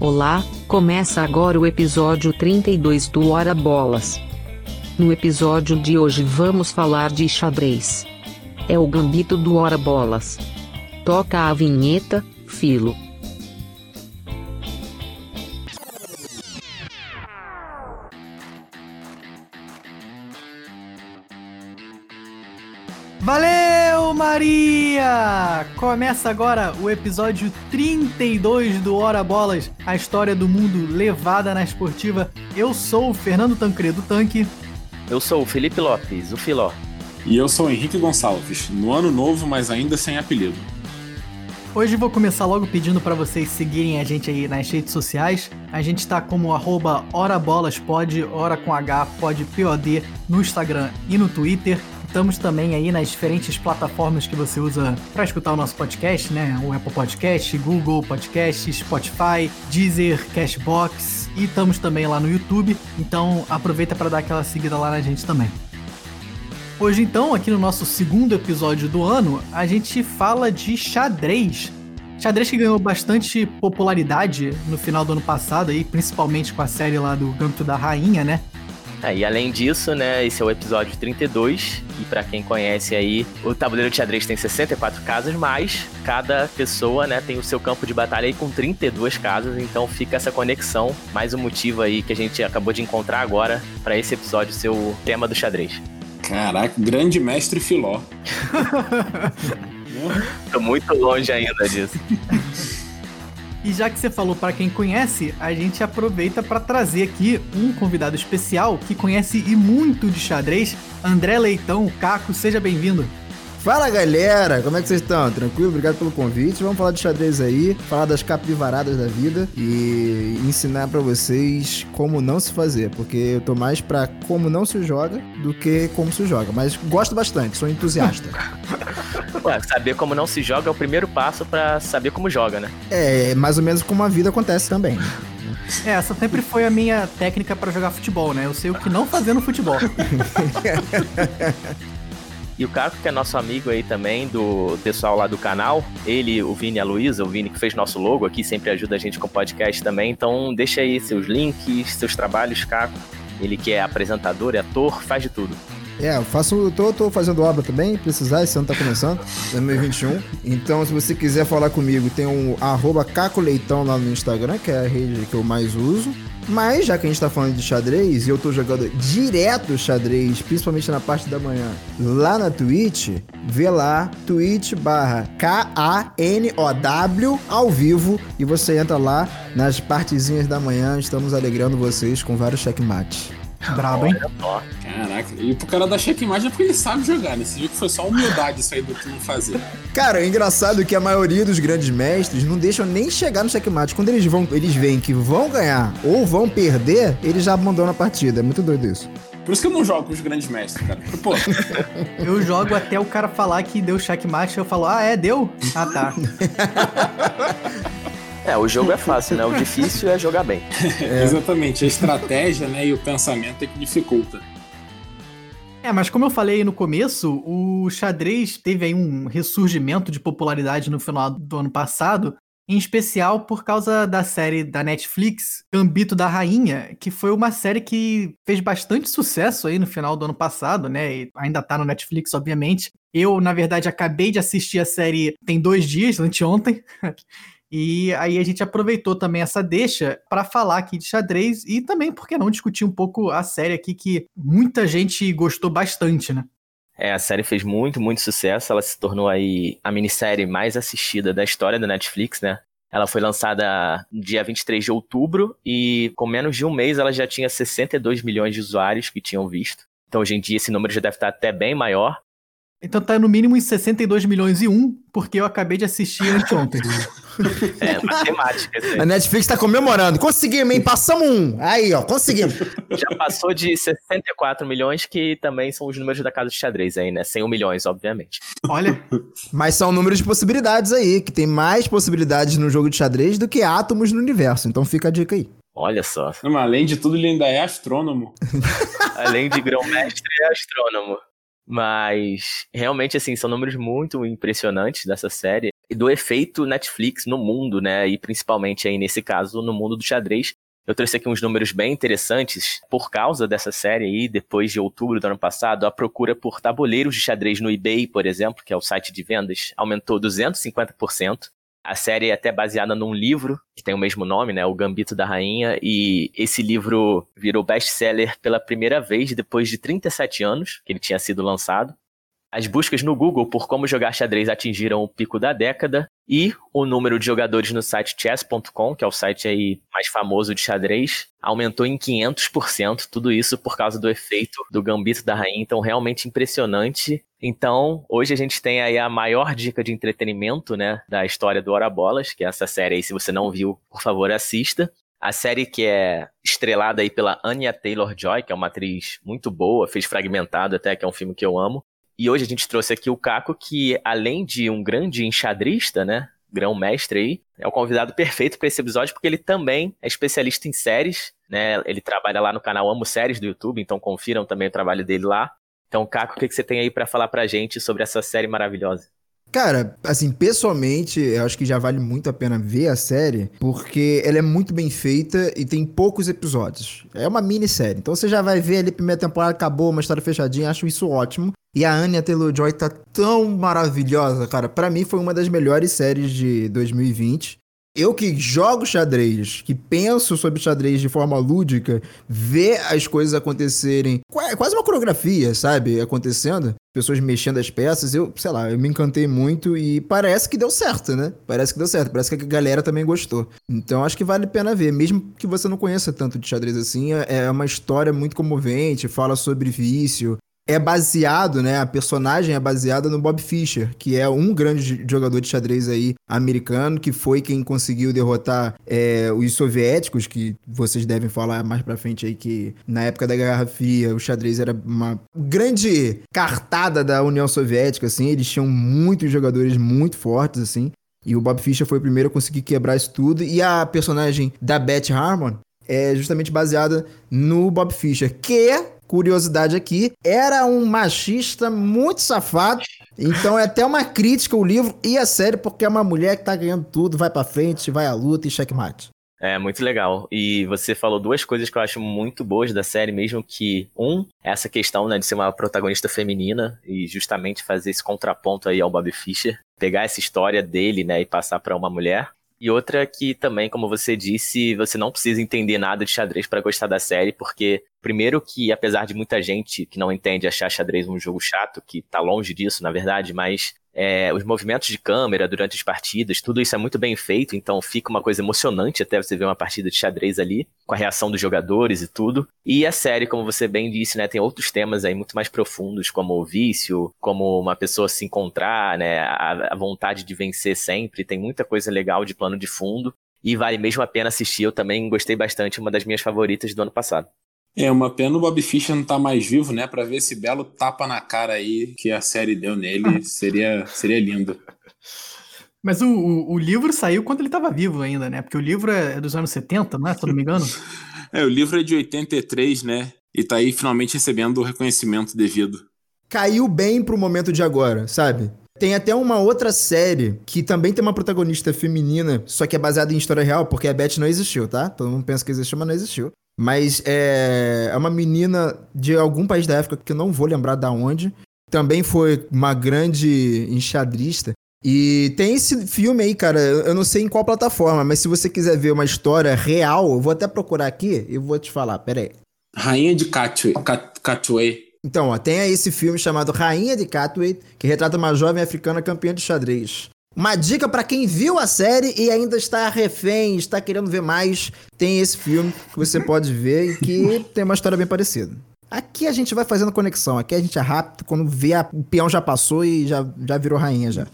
Olá, começa agora o episódio 32 do Hora Bolas. No episódio de hoje vamos falar de xadrez. É o gambito do Hora Bolas. Toca a vinheta, Filo. Começa agora o episódio 32 do Hora Bolas, a história do mundo levada na esportiva. Eu sou o Fernando Tancredo Tanque. Eu sou o Felipe Lopes, o Filó. E eu sou o Henrique Gonçalves, no ano novo, mas ainda sem apelido. Hoje vou começar logo pedindo para vocês seguirem a gente aí nas redes sociais. A gente tá como arroba horabolaspod, hora com H, pod, POD, no Instagram e no Twitter. Estamos também aí nas diferentes plataformas que você usa para escutar o nosso podcast, né? O Apple Podcast, Google Podcast, Spotify, Deezer, Cashbox e estamos também lá no YouTube. Então aproveita para dar aquela seguida lá na gente também. Hoje então, aqui no nosso segundo episódio do ano, a gente fala de xadrez. Xadrez que ganhou bastante popularidade no final do ano passado aí, principalmente com a série lá do Gambito da Rainha, né? É, e além disso, né, esse é o episódio 32, e para quem conhece aí, o tabuleiro de xadrez tem 64 casas, mas cada pessoa, né, tem o seu campo de batalha aí com 32 casas, então fica essa conexão, mais um motivo aí que a gente acabou de encontrar agora para esse episódio ser o tema do xadrez. Caraca, grande mestre Filó. Tô muito longe ainda disso. E já que você falou para quem conhece, a gente aproveita para trazer aqui um convidado especial que conhece e muito de xadrez, André Leitão, Caco, seja bem-vindo. Fala galera, como é que vocês estão? Tranquilo? Obrigado pelo convite. Vamos falar de xadrez aí, falar das capivaradas da vida e ensinar para vocês como não se fazer, porque eu tô mais pra como não se joga do que como se joga, mas gosto bastante, sou entusiasta. Ué, saber como não se joga é o primeiro passo para saber como joga, né? É, mais ou menos como a vida acontece também. É, essa sempre foi a minha técnica para jogar futebol, né? Eu sei o que não fazer no futebol. E o Caco, que é nosso amigo aí também, do pessoal lá do canal, ele, o Vini e a Luísa, o Vini que fez nosso logo aqui, sempre ajuda a gente com o podcast também. Então deixa aí seus links, seus trabalhos, Caco. Ele que é apresentador, é ator, faz de tudo. É, eu faço, tô, tô fazendo obra também, precisar, esse ano tá começando, 2021. Então, se você quiser falar comigo, tem um arroba Caco Leitão lá no Instagram, que é a rede que eu mais uso. Mas, já que a gente tá falando de xadrez, e eu tô jogando direto xadrez, principalmente na parte da manhã, lá na Twitch, vê lá, twitch barra K-A-N-O-W, ao vivo, e você entra lá nas partezinhas da manhã, estamos alegrando vocês com vários checkmates. Brabo, hein? Caraca, e pro cara dar checkmate é porque ele sabe jogar, né? Você viu que foi só humildade isso aí do que não fazer. Cara, é engraçado que a maioria dos grandes mestres não deixam nem chegar no checkmate. Quando eles vão, eles veem que vão ganhar ou vão perder, eles já abandonam a partida. É muito doido isso. Por isso que eu não jogo com os grandes mestres, cara. Pô, Eu jogo até o cara falar que deu checkmate, eu falo, ah, é, deu? Ah, tá. É, o jogo é fácil, né? O difícil é jogar bem. exatamente. A estratégia, né, e o pensamento é que dificulta. É, mas como eu falei no começo, o xadrez teve aí um ressurgimento de popularidade no final do ano passado, em especial por causa da série da Netflix, Gambito da Rainha, que foi uma série que fez bastante sucesso aí no final do ano passado, né? E ainda tá no Netflix, obviamente. Eu, na verdade, acabei de assistir a série tem dois dias, anteontem. E aí a gente aproveitou também essa deixa para falar aqui de xadrez e também, por que não, discutir um pouco a série aqui que muita gente gostou bastante, né? É, a série fez muito, muito sucesso. Ela se tornou aí a minissérie mais assistida da história da Netflix, né? Ela foi lançada dia 23 de outubro e com menos de um mês ela já tinha 62 milhões de usuários que tinham visto. Então hoje em dia esse número já deve estar até bem maior. Então tá no mínimo em 62 milhões e um, porque eu acabei de assistir anteontem. É, matemática. aí. A Netflix tá comemorando. Conseguimos, hein? Passamos um. Aí, ó, conseguimos. Já passou de 64 milhões, que também são os números da casa de xadrez aí, né? 100 milhões, obviamente. Olha, Mas são números de possibilidades aí, que tem mais possibilidades no jogo de xadrez do que átomos no universo. Então fica a dica aí. Olha só. Não, além de tudo, ele ainda é astrônomo. Além de grão-mestre, é astrônomo. Mas realmente, assim, são números muito impressionantes dessa série e do efeito Netflix no mundo, né? E principalmente aí nesse caso no mundo do xadrez. Eu trouxe aqui uns números bem interessantes por causa dessa série aí, depois de outubro do ano passado, a procura por tabuleiros de xadrez no eBay, por exemplo, que é o site de vendas, aumentou 250%. A série é até baseada num livro que tem o mesmo nome, né, O Gambito da Rainha, e esse livro virou best-seller pela primeira vez depois de 37 anos que ele tinha sido lançado. As buscas no Google por como jogar xadrez atingiram o pico da década e o número de jogadores no site chess.com, que é o site aí mais famoso de xadrez, aumentou em 500%, tudo isso por causa do efeito do gambito da rainha, então realmente impressionante. Então, hoje a gente tem aí a maior dica de entretenimento, né, da história do Hora Bolas, que é essa série aí, se você não viu, por favor, assista. A série que é estrelada aí pela Anya Taylor-Joy, que é uma atriz muito boa, fez Fragmentado até, que é um filme que eu amo. E hoje a gente trouxe aqui o Caco, que além de um grande enxadrista, né? Grão-mestre aí, é o convidado perfeito para esse episódio, porque ele também é especialista em séries, né? Ele trabalha lá no canal Amo Séries do YouTube, então confiram também o trabalho dele lá. Então, Caco, o que, que você tem aí para falar pra gente sobre essa série maravilhosa? Cara, assim, pessoalmente, eu acho que já vale muito a pena ver a série, porque ela é muito bem feita e tem poucos episódios. É uma minissérie. Então você já vai ver ali, primeira temporada acabou, uma história fechadinha, acho isso ótimo. E a Anya Taylor-Joy tá tão maravilhosa, cara. Para mim foi uma das melhores séries de 2020. Eu que jogo xadrez, que penso sobre xadrez de forma lúdica, ver as coisas acontecerem, quase uma coreografia, sabe? Acontecendo, pessoas mexendo as peças, eu, sei lá, eu me encantei muito e parece que deu certo, né? Parece que deu certo, parece que a galera também gostou. Então acho que vale a pena ver, mesmo que você não conheça tanto de xadrez assim, é, é uma história muito comovente, fala sobre vício, é baseado, né? A personagem é baseada no Bob Fischer, que é um grande jogador de xadrez aí americano, que foi quem conseguiu derrotar é, os soviéticos, que vocês devem falar mais pra frente aí que na época da Guerra Fria o xadrez era uma grande cartada da União Soviética, assim, eles tinham muitos jogadores muito fortes, assim. E o Bob Fischer foi o primeiro a conseguir quebrar isso tudo. E a personagem da Beth Harmon é justamente baseada no Bob Fischer, que curiosidade aqui, era um machista muito safado. Então é até uma crítica o livro e a série, porque é uma mulher que tá ganhando tudo, vai pra frente, vai à luta e checkmate. É, muito legal. E você falou duas coisas que eu acho muito boas da série, mesmo que, um, essa questão, né, de ser uma protagonista feminina e justamente fazer esse contraponto aí ao Bob Fischer, pegar essa história dele, né, e passar para uma mulher. E outra que também, como você disse, você não precisa entender nada de xadrez para gostar da série, porque primeiro que apesar de muita gente que não entende achar xadrez um jogo chato, que tá longe disso, na verdade, mas é, os movimentos de câmera durante as partidas, tudo isso é muito bem feito, então fica uma coisa emocionante até você ver uma partida de xadrez ali, com a reação dos jogadores e tudo. E a série, como você bem disse, né, tem outros temas aí muito mais profundos, como o vício, como uma pessoa se encontrar, né, a, a vontade de vencer sempre, tem muita coisa legal de plano de fundo. E vale mesmo a pena assistir, eu também gostei bastante, uma das minhas favoritas do ano passado. É uma pena o Bob Fischer não tá mais vivo, né? Pra ver esse belo tapa na cara aí que a série deu nele. seria, seria lindo. Mas o, o, o, livro saiu quando ele estava vivo ainda, né? Porque o livro é dos anos 70, não é? Se eu não me engano. é, o livro é de 83, né? E tá aí finalmente recebendo o reconhecimento devido. Caiu bem pro momento de agora, sabe? Tem até uma outra série que também tem uma protagonista feminina, só que é baseada em história real, porque a Beth não existiu, tá? Todo mundo pensa que existiu, mas não existiu. Mas é, é uma menina de algum país da África que eu não vou lembrar da onde. Também foi uma grande enxadrista. E tem esse filme aí, cara. Eu não sei em qual plataforma, mas se você quiser ver uma história real, eu vou até procurar aqui e vou te falar. Pera aí. Rainha de Katwe. Então, ó, tem aí esse filme chamado Rainha de Katwe, que retrata uma jovem africana campeã de xadrez. Uma dica para quem viu a série e ainda está refém, está querendo ver mais, tem esse filme que você pode ver e que tem uma história bem parecida. Aqui a gente vai fazendo conexão, aqui a gente é rápido, quando vê a, o peão já passou e já, já virou rainha já.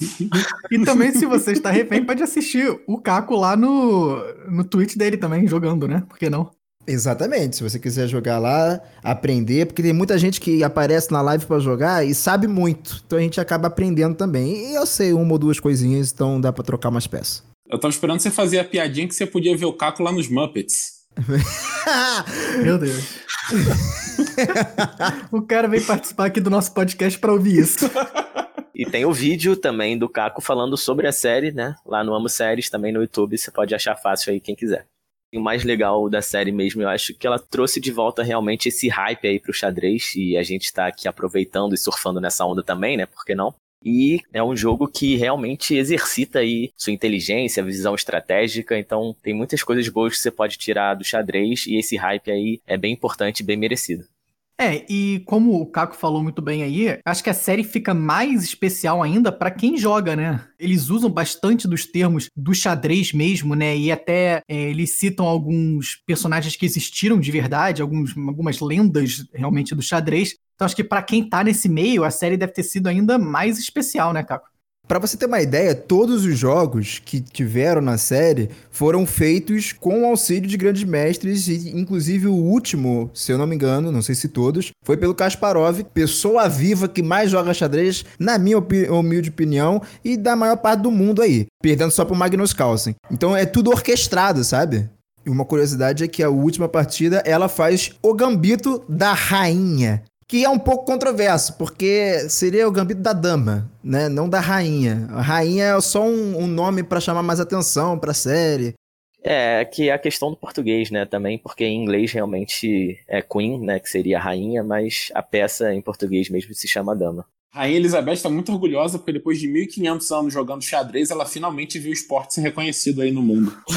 e também se você está refém, pode assistir o Caco lá no, no Twitch dele também, jogando, né? Por que não? Exatamente. Se você quiser jogar lá, aprender, porque tem muita gente que aparece na live para jogar e sabe muito. Então a gente acaba aprendendo também. E eu sei uma ou duas coisinhas, então dá para trocar umas peças. Eu tava esperando você fazer a piadinha que você podia ver o Caco lá nos Muppets. Meu Deus. o cara veio participar aqui do nosso podcast pra ouvir isso. E tem o vídeo também do Caco falando sobre a série, né? Lá no Amo Séries, também no YouTube, você pode achar fácil aí quem quiser. O mais legal da série mesmo, eu acho que ela trouxe de volta realmente esse hype aí pro xadrez, e a gente tá aqui aproveitando e surfando nessa onda também, né? Por que não? E é um jogo que realmente exercita aí sua inteligência, visão estratégica, então tem muitas coisas boas que você pode tirar do xadrez e esse hype aí é bem importante bem merecido. É, e como o Caco falou muito bem aí, acho que a série fica mais especial ainda para quem joga, né? Eles usam bastante dos termos do xadrez mesmo, né? E até é, eles citam alguns personagens que existiram de verdade, alguns, algumas lendas realmente do xadrez. Então acho que para quem tá nesse meio, a série deve ter sido ainda mais especial, né, Caco? Para você ter uma ideia, todos os jogos que tiveram na série foram feitos com o auxílio de grandes mestres, e inclusive o último, se eu não me engano, não sei se todos, foi pelo Kasparov, pessoa viva que mais joga xadrez, na minha humilde opinião, e da maior parte do mundo aí, perdendo só pro Magnus Carlsen. Então é tudo orquestrado, sabe? E uma curiosidade é que a última partida ela faz o gambito da rainha que é um pouco controverso, porque seria o gambito da dama, né? Não da rainha. A rainha é só um, um nome para chamar mais atenção para a série. É, que é a questão do português, né, também, porque em inglês realmente é Queen, né, que seria a rainha, mas a peça em português mesmo se chama Dama. Rainha Elizabeth está muito orgulhosa porque depois de 1500 anos jogando xadrez, ela finalmente viu o esporte ser reconhecido aí no mundo.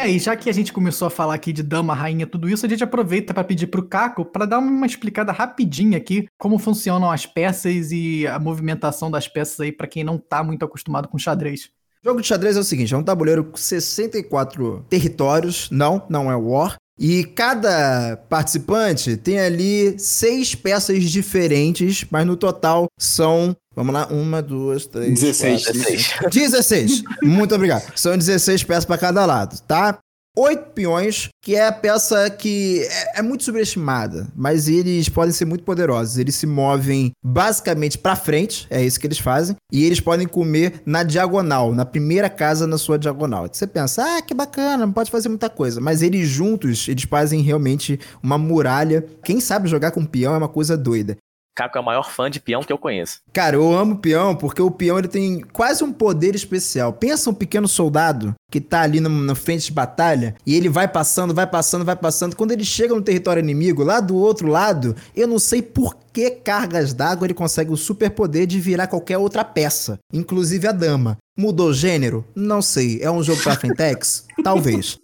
É, e já que a gente começou a falar aqui de dama, rainha, tudo isso, a gente aproveita para pedir pro Caco para dar uma explicada rapidinha aqui como funcionam as peças e a movimentação das peças aí para quem não tá muito acostumado com xadrez. O jogo de xadrez é o seguinte, é um tabuleiro com 64 territórios, não, não é War, e cada participante tem ali seis peças diferentes, mas no total são Vamos lá, uma, duas, três. 16. Quatro, 16. 16. Muito obrigado. São 16 peças para cada lado, tá? Oito peões, que é a peça que é, é, muito subestimada, mas eles podem ser muito poderosos. Eles se movem basicamente para frente, é isso que eles fazem, e eles podem comer na diagonal, na primeira casa na sua diagonal. Você pensa, ah, que bacana, não pode fazer muita coisa, mas eles juntos, eles fazem realmente uma muralha. Quem sabe jogar com peão é uma coisa doida. Caco é o maior fã de peão que eu conheço. Cara, eu amo peão porque o peão ele tem quase um poder especial. Pensa um pequeno soldado que tá ali no, na frente de batalha e ele vai passando, vai passando, vai passando. Quando ele chega no território inimigo, lá do outro lado, eu não sei por que cargas d'água ele consegue o superpoder de virar qualquer outra peça, inclusive a dama. Mudou gênero? Não sei. É um jogo pra Fentex? Talvez.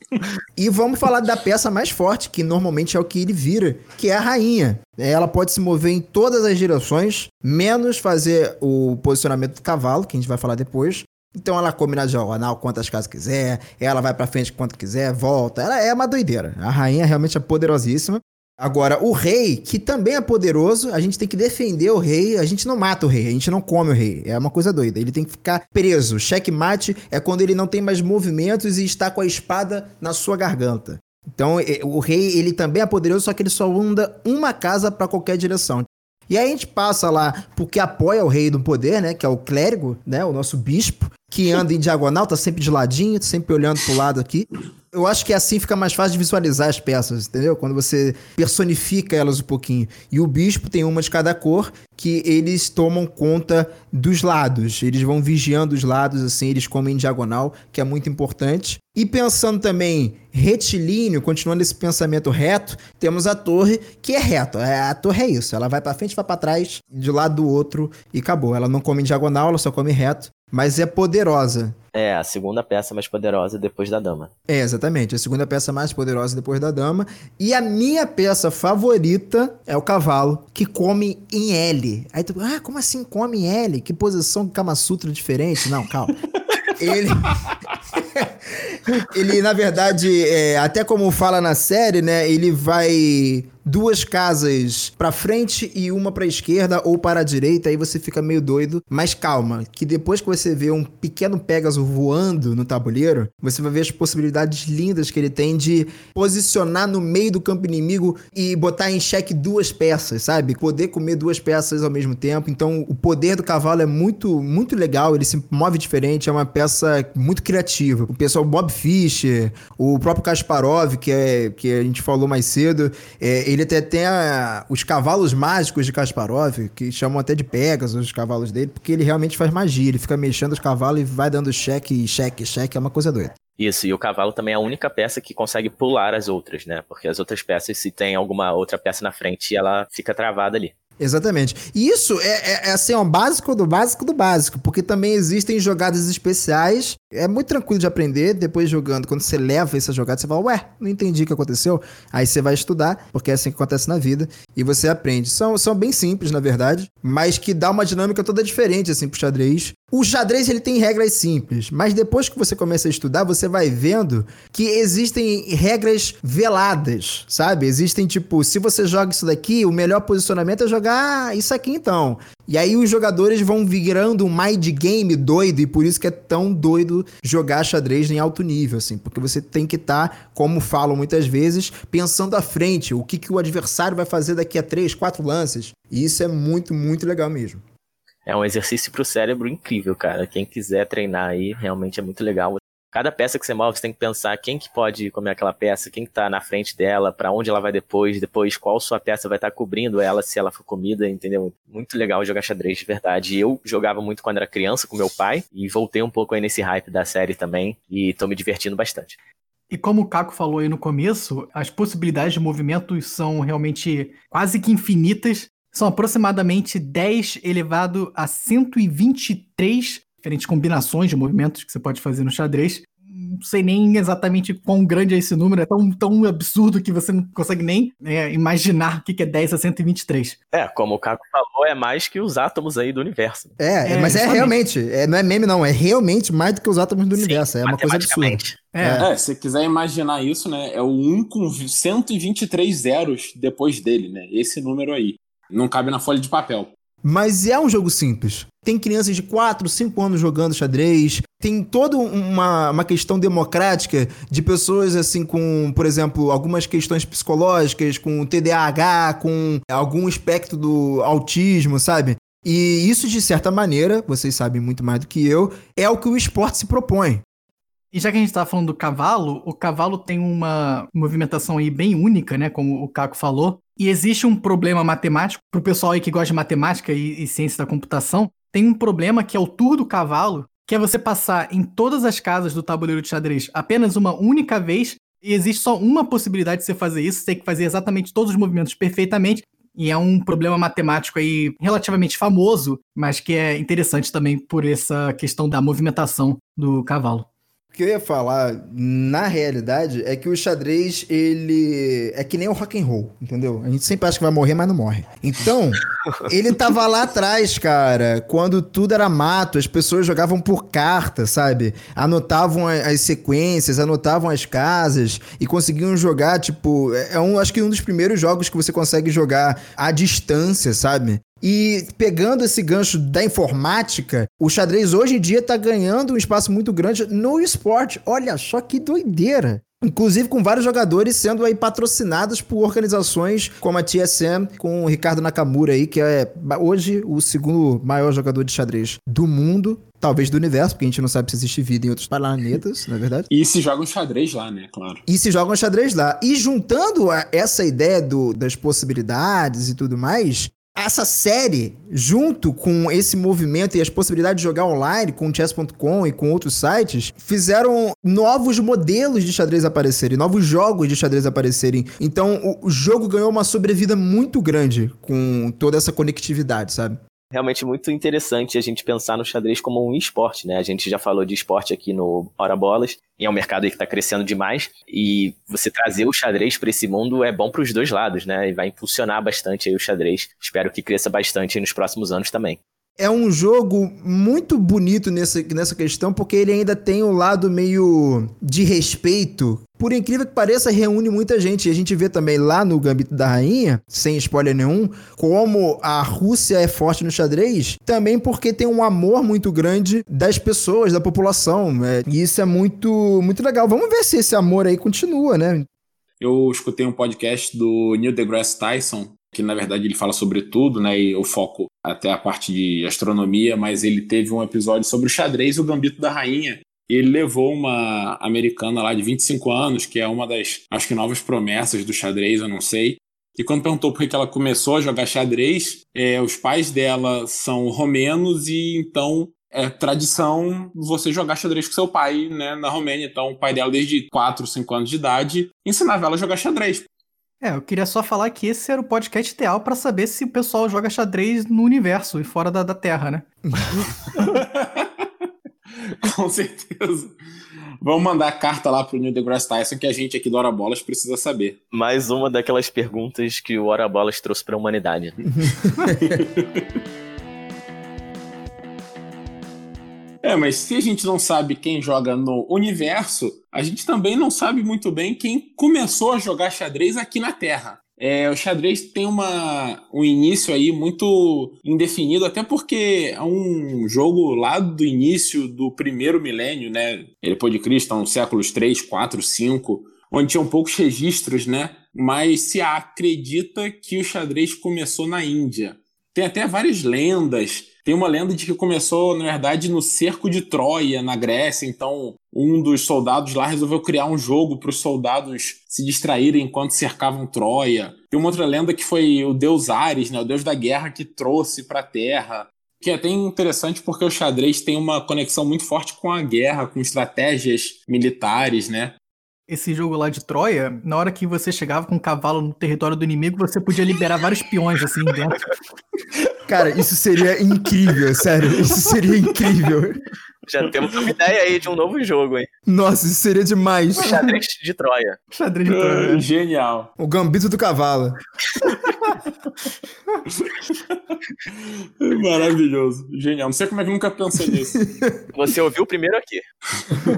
E vamos falar da peça mais forte, que normalmente é o que ele vira, que é a rainha. Ela pode se mover em todas as direções, menos fazer o posicionamento do cavalo, que a gente vai falar depois. Então ela come na diagonal quantas casas quiser, ela vai pra frente quanto quiser, volta. Ela é uma doideira. A rainha realmente é poderosíssima. Agora, o rei, que também é poderoso, a gente tem que defender o rei. A gente não mata o rei, a gente não come o rei. É uma coisa doida. Ele tem que ficar preso. Checkmate é quando ele não tem mais movimentos e está com a espada na sua garganta. Então, o rei, ele também é poderoso, só que ele só anda uma casa para qualquer direção. E aí a gente passa lá porque apoia o rei do poder, né? Que é o clérigo, né? O nosso bispo, que anda em diagonal, tá sempre de ladinho, sempre olhando pro lado aqui. Eu acho que assim fica mais fácil de visualizar as peças, entendeu? Quando você personifica elas um pouquinho. E o bispo tem uma de cada cor que eles tomam conta dos lados. Eles vão vigiando os lados, assim, eles comem em diagonal, que é muito importante. E pensando também retilíneo, continuando esse pensamento reto, temos a torre que é reta. É, a torre é isso, ela vai para frente, vai para trás, de lado do outro e acabou. Ela não come em diagonal, ela só come reto, mas é poderosa. É, a segunda peça mais poderosa depois da dama. É, exatamente. A segunda peça mais poderosa depois da dama. E a minha peça favorita é o cavalo, que come em L. Aí tu, ah, como assim come em L? Que posição de Kama Sutra diferente? Não, calma. Ele. ele, na verdade, é, até como fala na série, né? Ele vai duas casas para frente e uma para esquerda ou para a direita, aí você fica meio doido. Mas calma, que depois que você vê um pequeno Pegasus voando no tabuleiro, você vai ver as possibilidades lindas que ele tem de posicionar no meio do campo inimigo e botar em xeque duas peças, sabe? Poder comer duas peças ao mesmo tempo. Então, o poder do cavalo é muito, muito legal, ele se move diferente, é uma peça muito criativa. O pessoal Bob Fischer, o próprio Kasparov, que, é, que a gente falou mais cedo, é, ele até tem a, os cavalos mágicos de Kasparov, que chamam até de Pegasus, os cavalos dele, porque ele realmente faz magia, ele fica mexendo os cavalos e vai dando cheque, cheque, cheque, é uma coisa doida. Isso, e o cavalo também é a única peça que consegue pular as outras, né? Porque as outras peças, se tem alguma outra peça na frente, ela fica travada ali. Exatamente. E isso é, é, é assim, ó, básico do básico do básico, porque também existem jogadas especiais. É muito tranquilo de aprender, depois jogando, quando você leva essa jogada, você fala, ué, não entendi o que aconteceu. Aí você vai estudar, porque é assim que acontece na vida, e você aprende. São, são bem simples, na verdade, mas que dá uma dinâmica toda diferente, assim, pro xadrez. O xadrez, ele tem regras simples, mas depois que você começa a estudar, você vai vendo que existem regras veladas, sabe? Existem, tipo, se você joga isso daqui, o melhor posicionamento é jogar jogar isso aqui então. E aí os jogadores vão virando um mind game doido e por isso que é tão doido jogar xadrez em alto nível, assim, porque você tem que estar, tá, como falam muitas vezes, pensando à frente, o que, que o adversário vai fazer daqui a três, quatro lances. E isso é muito, muito legal mesmo. É um exercício para o cérebro incrível, cara. Quem quiser treinar aí, realmente é muito legal cada peça que você move, você tem que pensar quem que pode comer aquela peça, quem que tá na frente dela, para onde ela vai depois, depois qual sua peça vai estar tá cobrindo ela se ela for comida, entendeu? Muito legal jogar xadrez de verdade. Eu jogava muito quando era criança com meu pai e voltei um pouco aí nesse hype da série também e tô me divertindo bastante. E como o Caco falou aí no começo, as possibilidades de movimento são realmente quase que infinitas. São aproximadamente 10 elevado a 123 diferentes combinações de movimentos que você pode fazer no xadrez. Não sei nem exatamente quão grande é esse número, é tão, tão absurdo que você não consegue nem né, imaginar o que é 10 a 123. É, como o Caco falou, é mais que os átomos aí do universo. É, é mas é realmente, é, não é meme não, é realmente mais do que os átomos do Sim, universo, é uma coisa absurda. É. é, se quiser imaginar isso, né, é o 1 com 123 zeros depois dele, né, esse número aí. Não cabe na folha de papel. Mas é um jogo simples. Tem crianças de 4, 5 anos jogando xadrez. Tem toda uma, uma questão democrática de pessoas, assim, com, por exemplo, algumas questões psicológicas, com TDAH, com algum espectro do autismo, sabe? E isso, de certa maneira, vocês sabem muito mais do que eu, é o que o esporte se propõe. E já que a gente tá falando do cavalo, o cavalo tem uma movimentação aí bem única, né? Como o Caco falou. E existe um problema matemático, pro pessoal aí que gosta de matemática e, e ciência da computação, tem um problema que é o tour do cavalo, que é você passar em todas as casas do tabuleiro de xadrez apenas uma única vez, e existe só uma possibilidade de você fazer isso, você tem que fazer exatamente todos os movimentos perfeitamente, e é um problema matemático aí relativamente famoso, mas que é interessante também por essa questão da movimentação do cavalo que eu ia falar, na realidade, é que o xadrez, ele é que nem o rock and roll, entendeu? A gente sempre acha que vai morrer, mas não morre. Então, ele tava lá atrás, cara, quando tudo era mato, as pessoas jogavam por carta, sabe? Anotavam as sequências, anotavam as casas e conseguiam jogar, tipo, é um, acho que um dos primeiros jogos que você consegue jogar à distância, sabe? E pegando esse gancho da informática, o xadrez hoje em dia está ganhando um espaço muito grande no esporte. Olha só que doideira! Inclusive com vários jogadores sendo aí patrocinados por organizações como a TSM, com o Ricardo Nakamura aí, que é hoje o segundo maior jogador de xadrez do mundo, talvez do universo, porque a gente não sabe se existe vida em outros planetas, não é verdade? E se jogam xadrez lá, né? Claro. E se jogam xadrez lá. E juntando essa ideia do, das possibilidades e tudo mais, essa série, junto com esse movimento e as possibilidades de jogar online com o chess.com e com outros sites, fizeram novos modelos de xadrez aparecerem, novos jogos de xadrez aparecerem. Então, o jogo ganhou uma sobrevida muito grande com toda essa conectividade, sabe? Realmente muito interessante a gente pensar no xadrez como um esporte, né? A gente já falou de esporte aqui no Hora Bolas, e é um mercado que está crescendo demais, e você trazer o xadrez para esse mundo é bom para os dois lados, né? E vai impulsionar bastante o xadrez. Espero que cresça bastante nos próximos anos também. É um jogo muito bonito nessa, nessa questão, porque ele ainda tem o um lado meio de respeito. Por incrível que pareça, reúne muita gente. E a gente vê também lá no Gambito da Rainha, sem spoiler nenhum, como a Rússia é forte no xadrez, também porque tem um amor muito grande das pessoas, da população. É, e isso é muito, muito legal. Vamos ver se esse amor aí continua, né? Eu escutei um podcast do Neil deGrasse Tyson, que na verdade ele fala sobre tudo, né? E o foco até a parte de astronomia, mas ele teve um episódio sobre o xadrez e o gambito da rainha. Ele levou uma americana lá de 25 anos, que é uma das, acho que novas promessas do xadrez, eu não sei. E quando perguntou por que ela começou a jogar xadrez, é, os pais dela são romenos e então é tradição você jogar xadrez com seu pai, né, na Romênia. Então, o pai dela, desde 4, 5 anos de idade, ensinava ela a jogar xadrez. É, eu queria só falar que esse era o podcast ideal para saber se o pessoal joga xadrez no universo e fora da, da Terra, né? Com certeza. Vamos mandar a carta lá pro Neil deGrasse Tyson que a gente aqui do Hora Bolas precisa saber. Mais uma daquelas perguntas que o Hora Bolas trouxe para a humanidade. É, mas se a gente não sabe quem joga no universo, a gente também não sabe muito bem quem começou a jogar xadrez aqui na Terra. É, o xadrez tem uma, um início aí muito indefinido, até porque é um jogo lá do início do primeiro milênio, né? Depois de Cristo, nos séculos 3, 4, 5, onde tinham poucos registros, né? Mas se acredita que o xadrez começou na Índia. Tem até várias lendas tem uma lenda de que começou, na verdade, no cerco de Troia, na Grécia. Então, um dos soldados lá resolveu criar um jogo para os soldados se distraírem enquanto cercavam Troia. Tem uma outra lenda que foi o deus Ares, né, o deus da guerra, que trouxe para a Terra. Que é até interessante porque o xadrez tem uma conexão muito forte com a guerra, com estratégias militares, né? Esse jogo lá de Troia, na hora que você chegava com um cavalo no território do inimigo, você podia liberar vários peões assim dentro. Cara, isso seria incrível, sério. Isso seria incrível. Já temos uma ideia aí de um novo jogo, hein? Nossa, isso seria demais. Xadrez de Troia. Xadrez de Troia. Uh, genial. O gambito do cavalo. Maravilhoso. Genial. Não sei como é que nunca pensei nisso. Você ouviu primeiro aqui.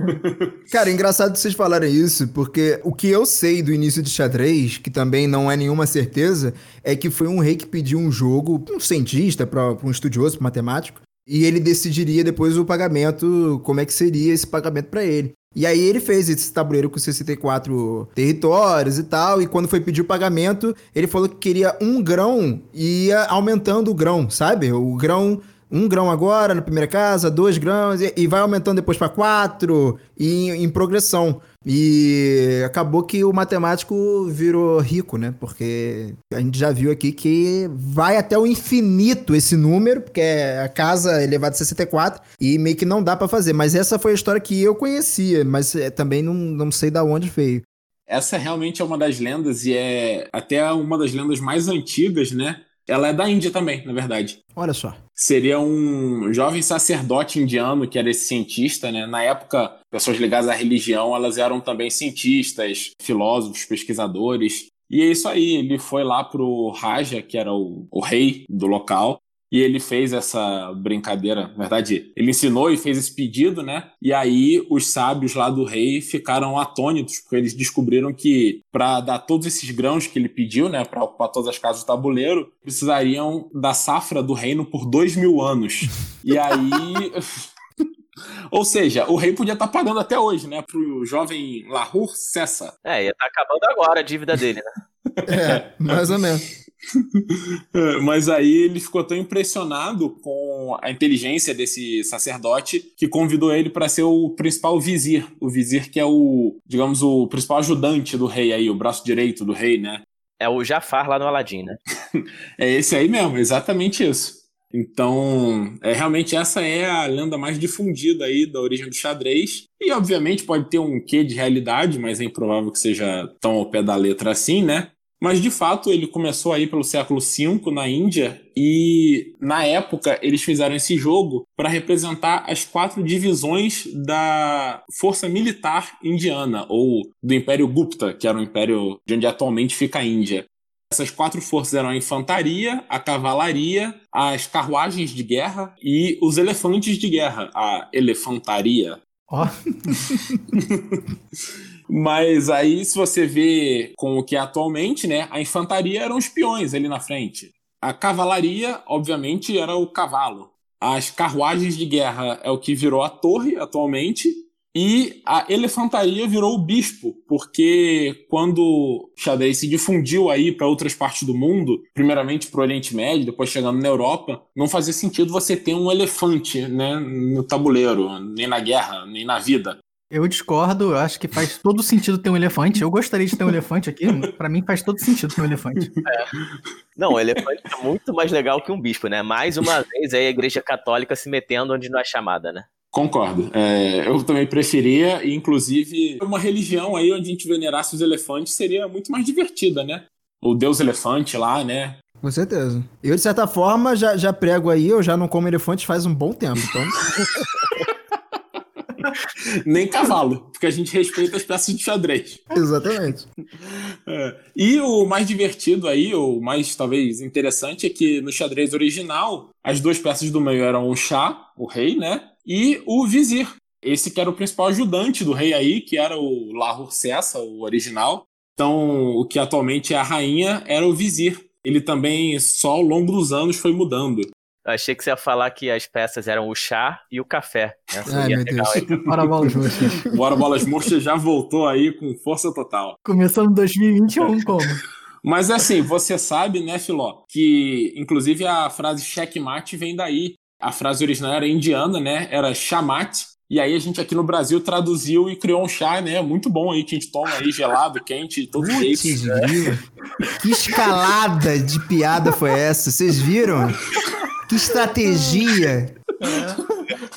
Cara, é engraçado vocês falarem isso, porque o que eu sei do início de xadrez, que também não é nenhuma certeza, é que foi um rei que pediu um jogo, um cientista, para um estudioso, um matemático, e ele decidiria depois o pagamento, como é que seria esse pagamento para ele. E aí ele fez esse tabuleiro com 64 territórios e tal, e quando foi pedir o pagamento, ele falou que queria um grão e ia aumentando o grão, sabe? O grão um grão agora na primeira casa, dois grãos, e, e vai aumentando depois para quatro, e em, em, progressão. E acabou que o matemático virou rico, né? Porque a gente já viu aqui que vai até o infinito esse número, porque é a casa elevada a 64, e meio que não dá para fazer. Mas essa foi a história que eu conhecia, mas é, também não, não sei da onde veio. Essa realmente é uma das lendas, e é até uma das lendas mais antigas, né? Ela é da Índia também, na verdade. Olha só. Seria um jovem sacerdote indiano que era esse cientista, né? Na época, pessoas ligadas à religião, elas eram também cientistas, filósofos, pesquisadores. E é isso aí, ele foi lá pro Raja, que era o, o rei do local, e ele fez essa brincadeira, na verdade, ele ensinou e fez esse pedido, né? E aí os sábios lá do rei ficaram atônitos, porque eles descobriram que para dar todos esses grãos que ele pediu, né, para ocupar todas as casas do tabuleiro, precisariam da safra do reino por dois mil anos. E aí. Ou seja, o rei podia estar tá pagando até hoje, né? Pro jovem Lahur Cessa. É, ia estar tá acabando agora a dívida dele, né? é, mais ou menos. Mas aí ele ficou tão impressionado com a inteligência desse sacerdote que convidou ele para ser o principal vizir. O vizir que é o, digamos, o principal ajudante do rei aí, o braço direito do rei, né? É o Jafar lá no Aladdin, né? é esse aí mesmo, exatamente isso. Então, é, realmente essa é a lenda mais difundida aí da origem do xadrez. E obviamente pode ter um quê de realidade, mas é improvável que seja tão ao pé da letra assim, né? Mas de fato ele começou aí pelo século V na Índia e na época eles fizeram esse jogo para representar as quatro divisões da força militar indiana ou do Império Gupta, que era o império de onde atualmente fica a Índia. Essas quatro forças eram a infantaria, a cavalaria, as carruagens de guerra e os elefantes de guerra, a elefantaria. Ó, Mas aí, se você vê com o que é atualmente, né, a infantaria eram os peões ali na frente. A cavalaria, obviamente, era o cavalo. As carruagens de guerra é o que virou a torre atualmente. E a elefantaria virou o bispo, porque quando o xadrez se difundiu aí para outras partes do mundo, primeiramente para o Oriente Médio, depois chegando na Europa, não fazia sentido você ter um elefante né, no tabuleiro, nem na guerra, nem na vida. Eu discordo, eu acho que faz todo sentido ter um elefante. Eu gostaria de ter um elefante aqui. Pra mim faz todo sentido ter um elefante. Não, o elefante é muito mais legal que um bispo, né? Mais uma vez aí a igreja católica se metendo onde não é chamada, né? Concordo. É, eu também preferia, e inclusive, uma religião aí onde a gente venerasse os elefantes seria muito mais divertida, né? O deus elefante lá, né? Com certeza. Eu, de certa forma, já, já prego aí, eu já não como elefante faz um bom tempo. Então, Nem cavalo, porque a gente respeita as peças de xadrez. exatamente. É. E o mais divertido aí, o mais talvez interessante, é que no xadrez original, as duas peças do meio eram o chá, o rei, né? E o vizir. Esse que era o principal ajudante do rei aí, que era o Lahur Sessa, o original. Então, o que atualmente é a rainha era o vizir. Ele também, só ao longo dos anos, foi mudando. Eu achei que você ia falar que as peças eram o chá e o café. Né? Ai, meu Deus. Para bolas murchas. O Bora Bolas Murchas já voltou aí com força total. Começando 2021 como? Mas assim, você sabe, né, Filó, que inclusive a frase checkmate vem daí. A frase original era indiana, né? Era chamate. E aí a gente aqui no Brasil traduziu e criou um chá, né? Muito bom aí, que a gente toma aí gelado, quente, todo jeito. Que escalada de piada foi essa? Vocês viram? Que estratégia.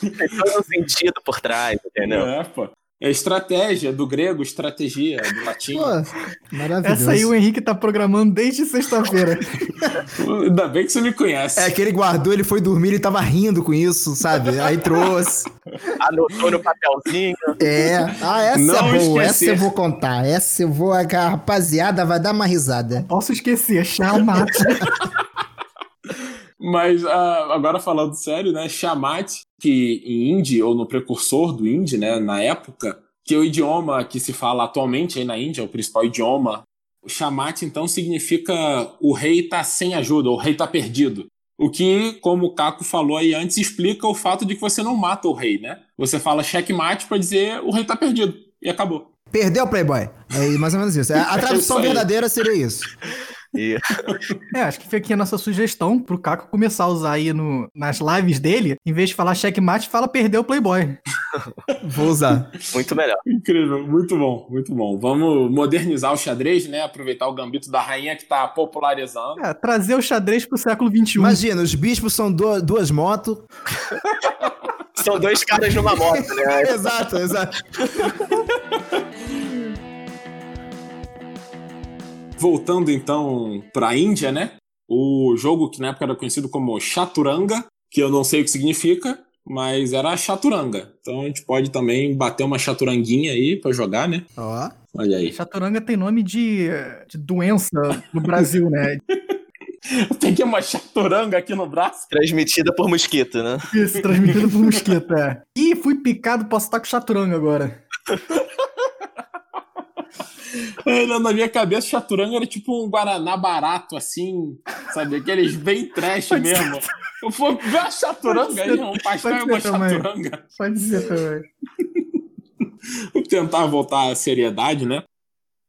Tem todo um sentido por trás, entendeu? É, pô. É estratégia do grego, estratégia do latim. Pô, maravilhoso. Essa aí o Henrique tá programando desde sexta-feira. Ainda bem que você me conhece. É que ele guardou, ele foi dormir, ele tava rindo com isso, sabe? Aí trouxe. Anotou no papelzinho. É. Ah, essa Não é boa. esquecer. Essa eu vou contar. Essa eu vou. A rapaziada vai dar uma risada. Posso esquecer, chamate. Mas ah, agora falando sério, né? Shamat, que em hindi, ou no precursor do hindi, né? Na época, que é o idioma que se fala atualmente aí na Índia, é o principal idioma. O Shamat, então, significa o rei tá sem ajuda, o rei tá perdido. O que, como o Caco falou aí antes, explica o fato de que você não mata o rei, né? Você fala checkmate pra dizer o rei tá perdido. E acabou. Perdeu o Playboy. É mais ou menos isso. A É tradução aí. verdadeira seria isso. E É, acho que fica aqui a nossa sugestão pro Caco começar a usar aí no, nas lives dele. Em vez de falar checkmate, fala perdeu o Playboy. Vou usar. muito melhor. Incrível, muito bom, muito bom. Vamos modernizar o xadrez, né? Aproveitar o gambito da rainha que tá popularizando. É, trazer o xadrez pro século XXI. Imagina, os bispos são du- duas motos. São dois caras numa moto, né? exato, exato. Voltando então para a Índia, né? O jogo que na época era conhecido como Chaturanga, que eu não sei o que significa, mas era Chaturanga. Então a gente pode também bater uma chaturanguinha aí para jogar, né? Ó. Olha aí. Chaturanga tem nome de, de doença no Brasil, né? Eu peguei uma chaturanga aqui no braço. Transmitida por mosquito, né? Isso, transmitido por mosquito, é. Ih, fui picado, posso estar com chaturanga agora. É, Na minha cabeça, chaturanga era tipo um guaraná barato, assim, sabe? Aqueles bem trash mesmo. Eu vou ver a chaturanga aí, um pastel e uma ser também. chaturanga. Pode ser também. Vou tentar voltar à seriedade, né?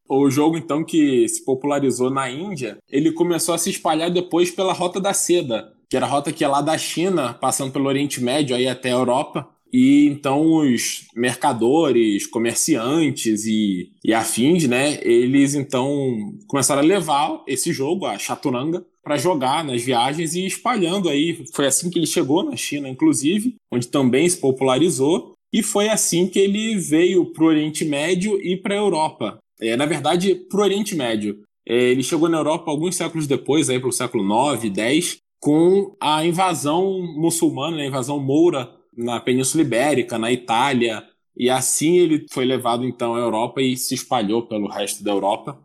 O jogo, então, que se popularizou na Índia, ele começou a se espalhar depois pela Rota da Seda, que era a rota que ia lá da China, passando pelo Oriente Médio aí até a Europa. E então os mercadores, comerciantes e, e afins, né? Eles então começaram a levar esse jogo, a chaturanga, para jogar nas viagens e espalhando aí. Foi assim que ele chegou na China, inclusive, onde também se popularizou. E foi assim que ele veio para o Oriente Médio e para a Europa. É, na verdade, para o Oriente Médio. É, ele chegou na Europa alguns séculos depois, aí pelo século 9, 10, com a invasão muçulmana, né, a invasão moura na Península Ibérica, na Itália. E assim ele foi levado então à Europa e se espalhou pelo resto da Europa.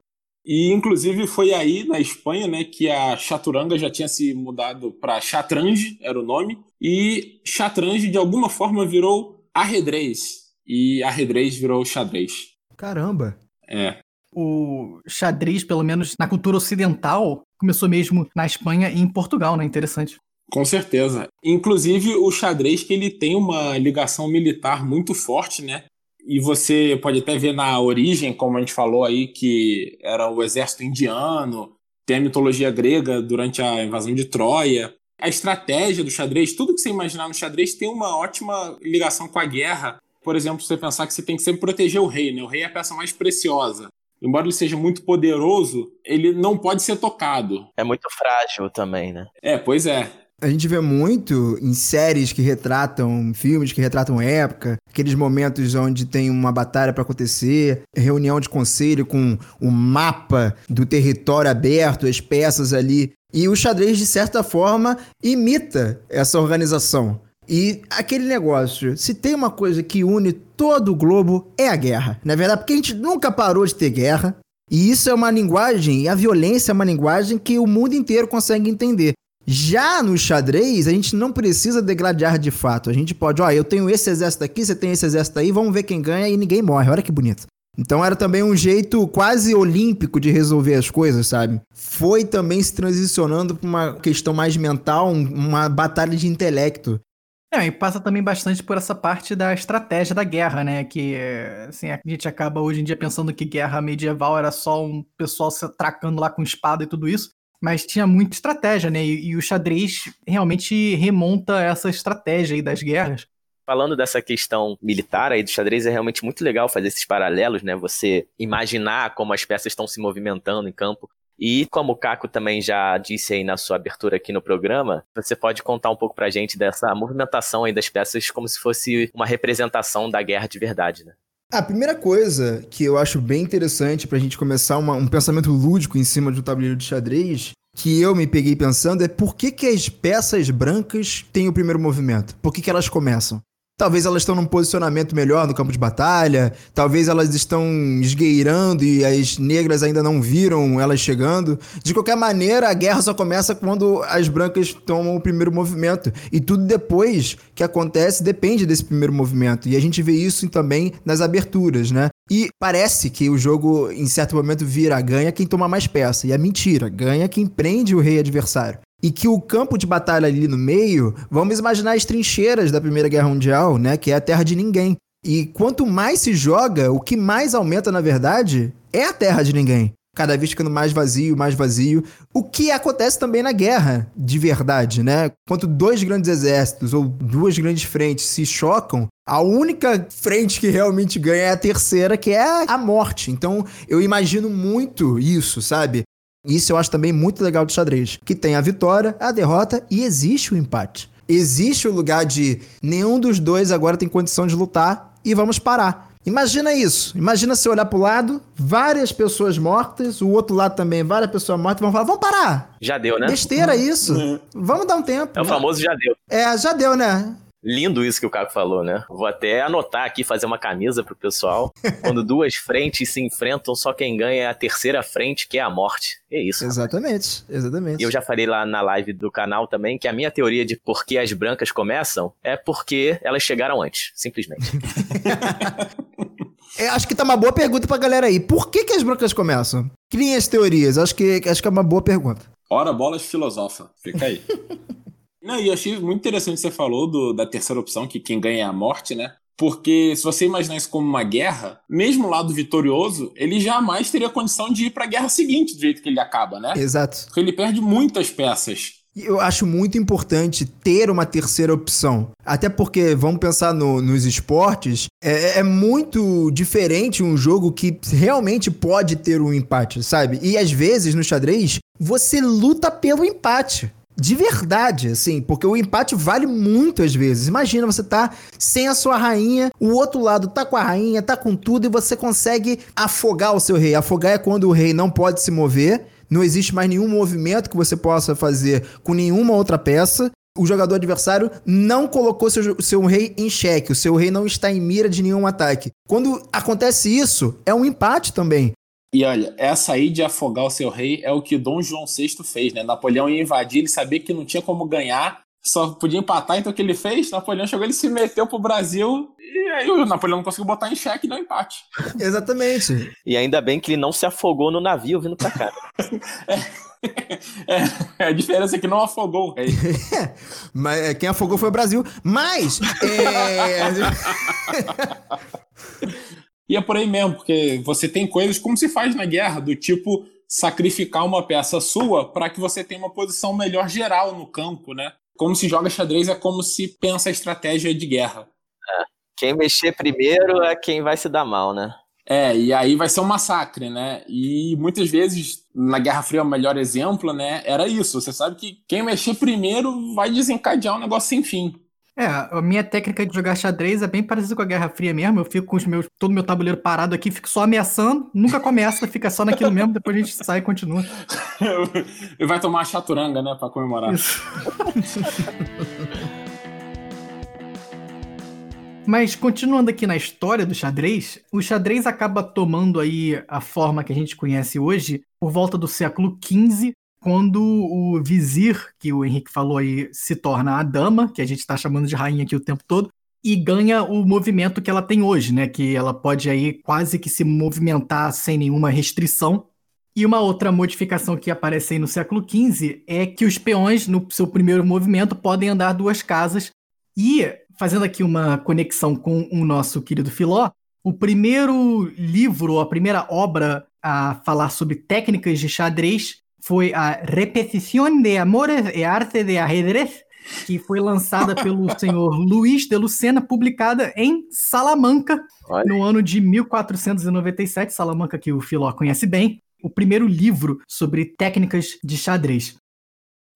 E inclusive foi aí na Espanha, né, que a chaturanga já tinha se mudado para chatrange, era o nome, e chatrange de alguma forma virou arredrez e arredrez virou xadrez. Caramba. É. O xadrez, pelo menos na cultura ocidental, começou mesmo na Espanha e em Portugal, né? Interessante. Com certeza. Inclusive o xadrez que ele tem uma ligação militar muito forte, né? E você pode até ver na origem, como a gente falou aí, que era o exército indiano, tem a mitologia grega durante a invasão de Troia. A estratégia do xadrez, tudo que você imaginar no xadrez tem uma ótima ligação com a guerra. Por exemplo, você pensar que você tem que sempre proteger o rei, né? O rei é a peça mais preciosa. Embora ele seja muito poderoso, ele não pode ser tocado. É muito frágil também, né? É, pois é. A gente vê muito em séries que retratam, filmes que retratam época, aqueles momentos onde tem uma batalha para acontecer, reunião de conselho com o mapa do território aberto, as peças ali. E o xadrez, de certa forma, imita essa organização. E aquele negócio, se tem uma coisa que une todo o globo, é a guerra. Na verdade, porque a gente nunca parou de ter guerra. E isso é uma linguagem, a violência é uma linguagem que o mundo inteiro consegue entender. Já no xadrez, a gente não precisa degladiar de fato. A gente pode, ó, eu tenho esse exército aqui, você tem esse exército aí, vamos ver quem ganha e ninguém morre. Olha que bonito. Então era também um jeito quase olímpico de resolver as coisas, sabe? Foi também se transicionando para uma questão mais mental, uma batalha de intelecto. É, e passa também bastante por essa parte da estratégia da guerra, né? Que assim, a gente acaba hoje em dia pensando que guerra medieval era só um pessoal se atracando lá com espada e tudo isso mas tinha muita estratégia, né? E, e, o xadrez realmente remonta essa estratégia aí das guerras. Falando dessa questão militar aí do xadrez, é realmente muito legal fazer esses paralelos, né? Você imaginar como as peças estão se movimentando em campo. E como o Caco também já disse aí na sua abertura aqui no programa, você pode contar um pouco pra gente dessa movimentação aí das peças como se fosse uma representação da guerra de verdade, né? A primeira coisa que eu acho bem interessante pra gente começar uma, um pensamento lúdico em cima de um tabuleiro de xadrez, que eu me peguei pensando, é por que, que as peças brancas têm o primeiro movimento? Por que, que elas começam? Talvez elas estão num posicionamento melhor no campo de batalha, talvez elas estão esgueirando e as negras ainda não viram elas chegando. De qualquer maneira, a guerra só começa quando as brancas tomam o primeiro movimento. E tudo depois que acontece depende desse primeiro movimento. E a gente vê isso também nas aberturas, né? E parece que o jogo, em certo momento, vira ganha quem toma mais peça. E é mentira, ganha quem prende o rei adversário e que o campo de batalha ali no meio, vamos imaginar as trincheiras da Primeira Guerra Mundial, né, que é a terra de ninguém. E quanto mais se joga, o que mais aumenta, na verdade, é a terra de ninguém. Cada vez ficando mais vazio, mais vazio. O que acontece também na guerra, de verdade, né? Quando dois grandes exércitos ou duas grandes frentes se chocam, a única frente que realmente ganha é a terceira, que é a morte. Então, eu imagino muito isso, sabe? Isso eu acho também muito legal do xadrez, que tem a vitória, a derrota e existe o empate. Existe o lugar de nenhum dos dois agora tem condição de lutar e vamos parar. Imagina isso. Imagina você olhar pro lado, várias pessoas mortas, o outro lado também, várias pessoas mortas, vão falar: vamos parar. Já deu, né? Besteira isso. Uhum. Vamos dar um tempo. É o famoso já deu. É, já deu, né? Lindo isso que o Caco falou, né? Vou até anotar aqui, fazer uma camisa pro pessoal. Quando duas frentes se enfrentam, só quem ganha é a terceira frente, que é a morte. É isso. Exatamente, rapaz. exatamente. E eu já falei lá na live do canal também que a minha teoria de por que as brancas começam é porque elas chegaram antes, simplesmente. é, acho que tá uma boa pergunta pra galera aí. Por que, que as brancas começam? Criem as teorias. Acho que, acho que é uma boa pergunta. Ora, bolas filosofa. Fica aí. Não, e eu achei muito interessante você falou do, da terceira opção, que quem ganha é a morte, né? Porque se você imaginar isso como uma guerra, mesmo o lado vitorioso, ele jamais teria condição de ir para a guerra seguinte do jeito que ele acaba, né? Exato. Porque ele perde muitas peças. Eu acho muito importante ter uma terceira opção. Até porque, vamos pensar no, nos esportes, é, é, muito diferente um jogo que realmente pode ter um empate, sabe? E às vezes no xadrez, você luta pelo empate. De verdade, assim, porque o empate vale muito às vezes. Imagina, você tá sem a sua rainha, o outro lado tá com a rainha, tá com tudo e você consegue afogar o seu rei. Afogar é quando o rei não pode se mover, não existe mais nenhum movimento que você possa fazer com nenhuma outra peça. O jogador adversário não colocou seu, seu rei em xeque, o seu rei não está em mira de nenhum ataque. Quando acontece isso, é um empate também. E olha, essa aí de afogar o seu rei é o que Dom João VI fez, né? Napoleão ia invadir, ele sabia que não tinha como ganhar, só podia empatar, então o que ele fez? Napoleão chegou, ele se meteu pro Brasil e aí o Napoleão não conseguiu botar em xeque deu empate. Exatamente. E ainda bem que ele não se afogou no navio vindo pra cá. é, é, a diferença é que não afogou o rei. Mas é, quem afogou foi o Brasil. Mas. É... e é por aí mesmo, porque você tem coisas como se faz na guerra, do tipo sacrificar uma peça sua para que você tenha uma posição melhor geral no campo, né? Como se joga xadrez é como se pensa a estratégia de guerra. É. Quem mexer primeiro é quem vai se dar mal, né? É, e aí vai ser um massacre, né? E muitas vezes, na Guerra Fria, o melhor exemplo, né? Era isso. Você sabe que quem mexer primeiro vai desencadear um negócio sem fim. É, a minha técnica de jogar xadrez é bem parecida com a Guerra Fria mesmo. Eu fico com os meus, todo o meu tabuleiro parado aqui, fico só ameaçando, nunca começa, fica só naquilo mesmo, depois a gente sai e continua. e vai tomar a chaturanga, né, pra comemorar. Isso. Mas continuando aqui na história do xadrez, o xadrez acaba tomando aí a forma que a gente conhece hoje por volta do século XV, quando o vizir, que o Henrique falou aí, se torna a dama, que a gente está chamando de rainha aqui o tempo todo, e ganha o movimento que ela tem hoje, né? Que ela pode aí quase que se movimentar sem nenhuma restrição. E uma outra modificação que aparece aí no século XV é que os peões, no seu primeiro movimento, podem andar duas casas. E fazendo aqui uma conexão com o nosso querido Filó, o primeiro livro, a primeira obra a falar sobre técnicas de xadrez foi a Repetición de Amores e Arte de Ajedrez, que foi lançada pelo senhor Luiz de Lucena, publicada em Salamanca, Olha. no ano de 1497. Salamanca, que o Filó conhece bem. O primeiro livro sobre técnicas de xadrez.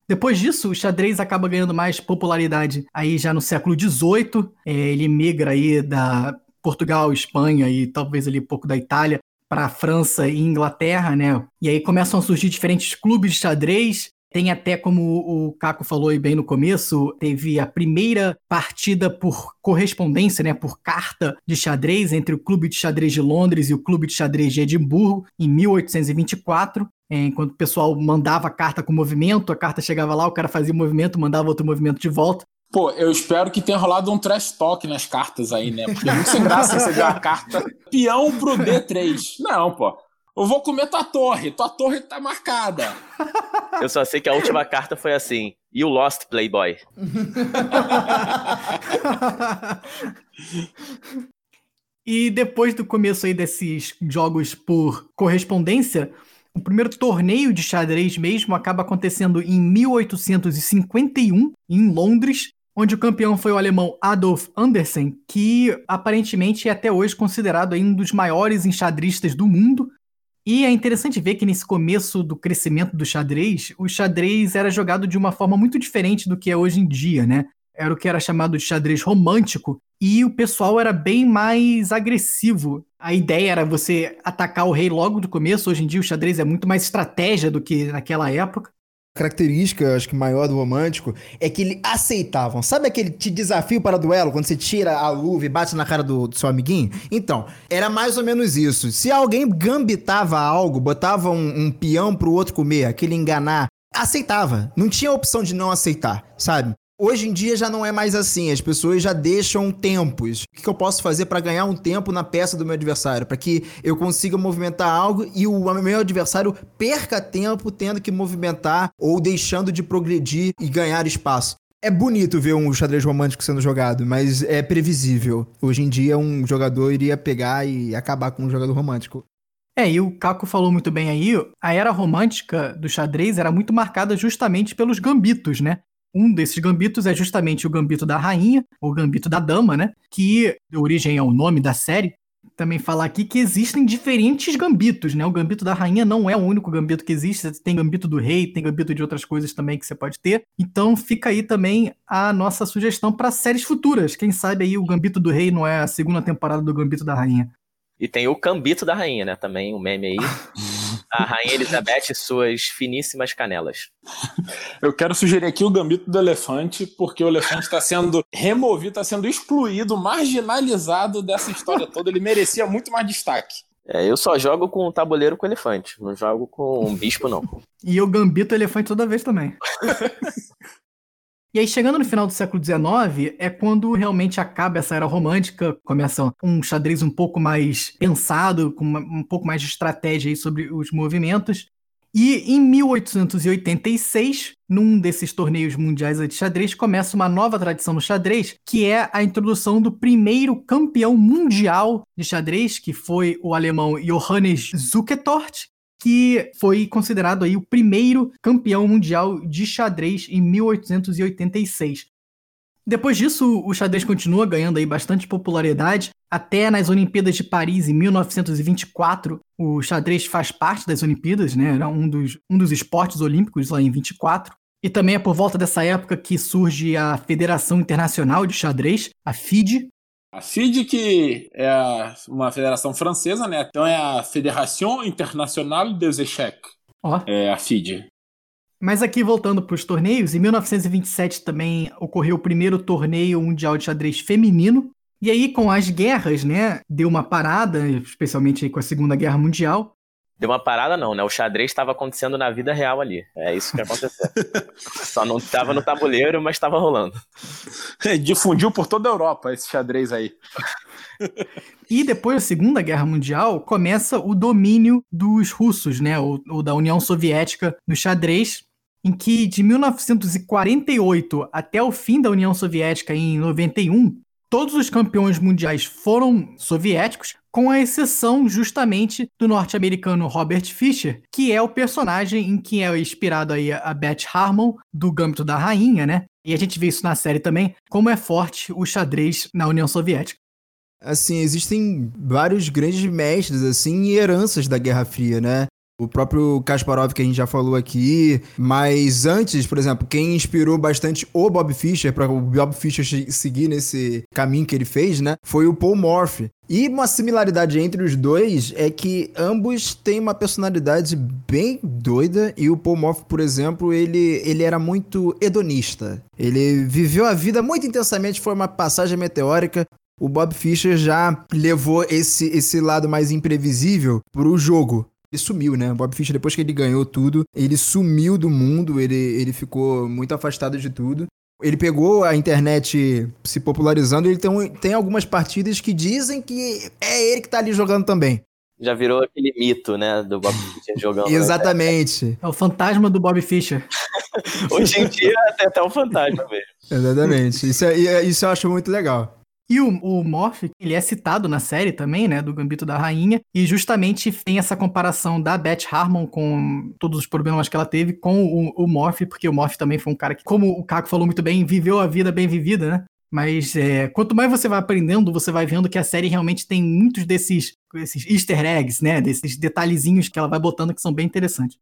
Depois disso, o xadrez acaba ganhando mais popularidade aí já no século XVIII. É, ele migra aí da Portugal, Espanha e talvez ali um pouco da Itália para a França e Inglaterra, né? E aí começam a surgir diferentes clubes de xadrez. Tem até, como o Caco falou aí bem no começo, teve a primeira partida por correspondência, né, por carta de xadrez entre o Clube de Xadrez de Londres e o Clube de Xadrez de Edimburgo, em 1824. É, enquanto o pessoal mandava carta com movimento, a carta chegava lá, o cara fazia o movimento, mandava outro movimento de volta. Pô, eu espero que tenha rolado um trash talk nas cartas aí, né? Porque é muito sem graça receber a carta peão pro D3. Não, pô. Eu vou comer tua torre, tua torre tá marcada. Eu só sei que a última carta foi assim: You lost, Playboy. e depois do começo aí desses jogos por correspondência, o primeiro torneio de xadrez mesmo acaba acontecendo em 1851, em Londres, onde o campeão foi o alemão Adolf Andersen, que aparentemente é até hoje considerado um dos maiores enxadristas do mundo. E é interessante ver que nesse começo do crescimento do xadrez, o xadrez era jogado de uma forma muito diferente do que é hoje em dia, né? Era o que era chamado de xadrez romântico, e o pessoal era bem mais agressivo. A ideia era você atacar o rei logo do começo. Hoje em dia o xadrez é muito mais estratégia do que naquela época. Característica, acho que maior do romântico, é que eles aceitavam. Sabe aquele te desafio para duelo, quando você tira a luva e bate na cara do, do, seu amiguinho? Então, era mais ou menos isso. Se alguém gambitava algo, botava um, um peão pro outro comer, aquele enganar, aceitava. Não tinha opção de não aceitar, sabe? Hoje em dia já não é mais assim, as pessoas já deixam tempos. O que eu posso fazer para ganhar um tempo na peça do meu adversário? Para que eu consiga movimentar algo e o meu adversário perca tempo tendo que movimentar ou deixando de progredir e ganhar espaço. É bonito ver um xadrez romântico sendo jogado, mas é previsível. Hoje em dia, um jogador iria pegar e acabar com um jogador romântico. É, e o Caco falou muito bem aí, a era romântica do xadrez era muito marcada justamente pelos gambitos, né? Um desses gambitos é justamente o gambito da rainha, ou gambito da dama, né? Que deu origem ao nome da série. Também falar aqui que existem diferentes gambitos, né? O gambito da rainha não é o único gambito que existe. Tem gambito do rei, tem gambito de outras coisas também que você pode ter. Então fica aí também a nossa sugestão para séries futuras. Quem sabe aí o gambito do rei não é a segunda temporada do gambito da rainha. E tem o cambito da rainha, né? Também, o meme aí. a Rainha Elizabeth e suas finíssimas canelas. Eu quero sugerir aqui o gambito do elefante, porque o elefante está sendo removido, está sendo excluído, marginalizado dessa história toda. Ele merecia muito mais destaque. É, eu só jogo com tabuleiro com elefante, não jogo com um bispo, não. E eu gambito elefante toda vez também. E aí, chegando no final do século XIX, é quando realmente acaba essa era romântica, começa um xadrez um pouco mais pensado, com um pouco mais de estratégia sobre os movimentos. E em 1886, num desses torneios mundiais de xadrez, começa uma nova tradição no xadrez, que é a introdução do primeiro campeão mundial de xadrez, que foi o alemão Johannes Zukertort, que foi considerado aí o primeiro campeão mundial de xadrez em 1886. Depois disso, o xadrez continua ganhando aí bastante popularidade. Até nas Olimpíadas de Paris, em 1924, o xadrez faz parte das Olimpíadas, né? Era um dos, um dos esportes olímpicos lá em 24. E também é por volta dessa época que surge a Federação Internacional de Xadrez, a FIDE, a FIDE, que é uma federação francesa, né? Então é a Fédération Internationale des Échecs. Ó. É a FIDE. Mas aqui, voltando para os torneios, em 1927 também ocorreu o primeiro torneio mundial de xadrez feminino. E aí, com as guerras, né, deu uma parada, especialmente com a Segunda Guerra Mundial. Deu uma parada não, né? O xadrez estava acontecendo na vida real ali. É isso que aconteceu. Só não estava no tabuleiro, mas estava rolando. Difundiu por toda a Europa esse xadrez aí. E depois da Segunda Guerra Mundial, começa o domínio dos russos, né, ou, ou da União Soviética no xadrez, em que de 1948 até o fim da União Soviética em 91, todos os campeões mundiais foram soviéticos, com a exceção justamente do norte-americano Robert Fischer, que é o personagem em que é inspirado aí a Beth Harmon do Gâmbito da Rainha, né? E a gente vê isso na série também, como é forte o xadrez na União Soviética. Assim, existem vários grandes mestres, assim, e heranças da Guerra Fria, né? O próprio Kasparov, que a gente já falou aqui. Mas antes, por exemplo, quem inspirou bastante o Bob Fischer, para o Bob Fischer seguir nesse caminho que ele fez, né? Foi o Paul Morphy. E uma similaridade entre os dois é que ambos têm uma personalidade bem doida. E o Paul Morphy, por exemplo, ele, ele era muito hedonista. Ele viveu a vida muito intensamente, foi uma passagem meteórica. O Bob Fischer já levou esse, esse lado mais imprevisível pro jogo. Ele sumiu, né? Bob Fischer, depois que ele ganhou tudo, ele sumiu do mundo, ele, ele ficou muito afastado de tudo. Ele pegou a internet se popularizando e ele tem, tem algumas partidas que dizem que é ele que tá ali jogando também. Já virou aquele mito, né, do Bob Fischer jogando. Exatamente. É o fantasma do Bob Fischer. Hoje em dia tem até um fantasma mesmo. Exatamente. Isso, é, isso eu acho muito legal. E o, o Morph, ele é citado na série também, né, do Gambito da Rainha, e justamente tem essa comparação da Beth Harmon com todos os problemas que ela teve com o, o Morph, porque o Morph também foi um cara que, como o Caco falou muito bem, viveu a vida bem vivida, né? Mas é, quanto mais você vai aprendendo, você vai vendo que a série realmente tem muitos desses, desses easter eggs, né? Desses detalhezinhos que ela vai botando que são bem interessantes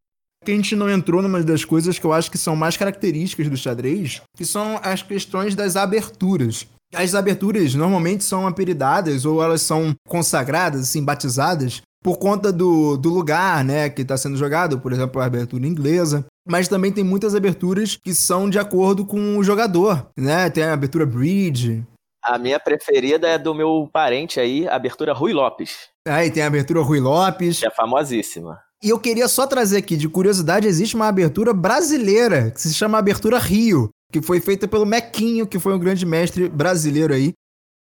que a gente não entrou numa das coisas que eu acho que são mais características do xadrez, que são as questões das aberturas. As aberturas normalmente são apelidadas ou elas são consagradas, assim, batizadas, por conta do, do lugar, né, que está sendo jogado, por exemplo, a abertura inglesa. Mas também tem muitas aberturas que são de acordo com o jogador, né? Tem a abertura bridge. A minha preferida é do meu parente aí, a abertura Rui Lopes. Aí tem a abertura Rui Lopes. Que é famosíssima. E eu queria só trazer aqui, de curiosidade, existe uma abertura brasileira, que se chama Abertura Rio, que foi feita pelo Mequinho, que foi um grande mestre brasileiro aí.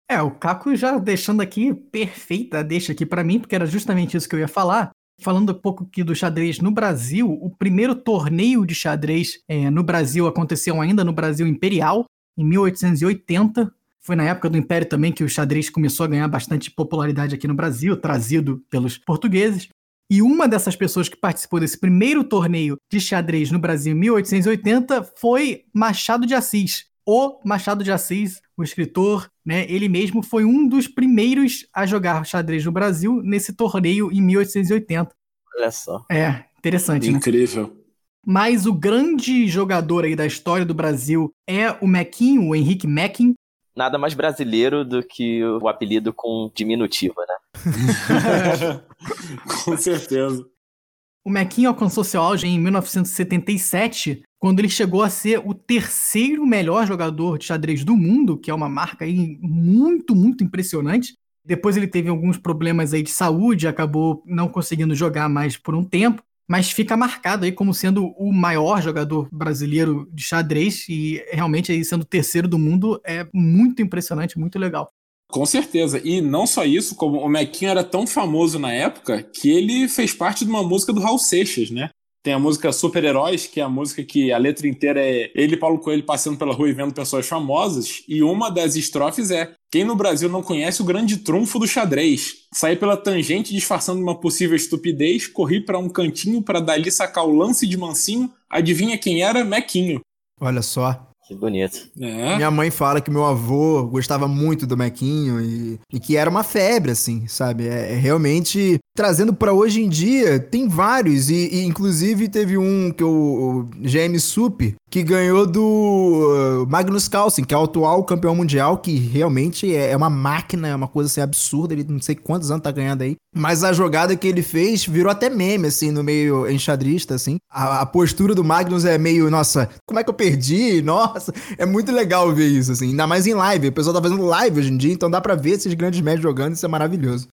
É, o Caco já deixando aqui perfeita deixa aqui para mim, porque era justamente isso que eu ia falar. Falando um pouco aqui do xadrez no Brasil, o primeiro torneio de xadrez é, no Brasil aconteceu ainda no Brasil Imperial, em 1880. Foi na época do Império também que o xadrez começou a ganhar bastante popularidade aqui no Brasil, trazido pelos portugueses. E uma dessas pessoas que participou desse primeiro torneio de xadrez no Brasil em 1880 foi Machado de Assis. O Machado de Assis, o escritor, né, ele mesmo foi um dos primeiros a jogar xadrez no Brasil nesse torneio em 1880. Olha só. É, interessante, né? Incrível. Né? Mas o grande jogador aí da história do Brasil é o Mequinho, o Henrique Meckin. Nada mais brasileiro do que o apelido com diminutiva, né? Com certeza. O Mequinho alcançou seu auge em 1977, quando ele chegou a ser o terceiro melhor jogador de xadrez do mundo, que é uma marca aí muito, muito impressionante. Depois ele teve alguns problemas aí de saúde, acabou não conseguindo jogar mais por um tempo, mas fica marcado aí como sendo o maior jogador brasileiro de xadrez e realmente aí sendo terceiro do mundo é muito impressionante, muito legal. Com certeza. E não só isso, como o Mequinho era tão famoso na época que ele fez parte de uma música do Raul Seixas, né? Tem a música Super Heróis, que é a música que a letra inteira é ele Paulo Coelho passando pela rua e vendo pessoas famosas. E uma das estrofes é: Quem no Brasil não conhece o grande trunfo do xadrez? Saí pela tangente disfarçando uma possível estupidez, corri para um cantinho para dali sacar o lance de mansinho. Adivinha quem era? Mequinho. Olha só. Que bonito. É. Minha mãe fala que meu avô gostava muito do Mequinho e, e que era uma febre, assim, sabe? É, é realmente trazendo para hoje em dia, tem vários, e, e, inclusive teve um que o, o GM Sup, que ganhou do uh, Magnus Carlsen, que é o atual campeão mundial, que realmente é, é, uma máquina, é uma coisa assim absurda, ele não sei quantos anos tá ganhando aí. Mas a jogada que ele fez virou até meme, assim, no meio enxadrista, assim. A, a postura do Magnus é meio, nossa, como é que eu perdi? Nossa, é muito legal ver isso, assim. Ainda mais em live, o pessoal tá fazendo live hoje em dia, então dá pra ver esses grandes médios jogando, isso é maravilhoso.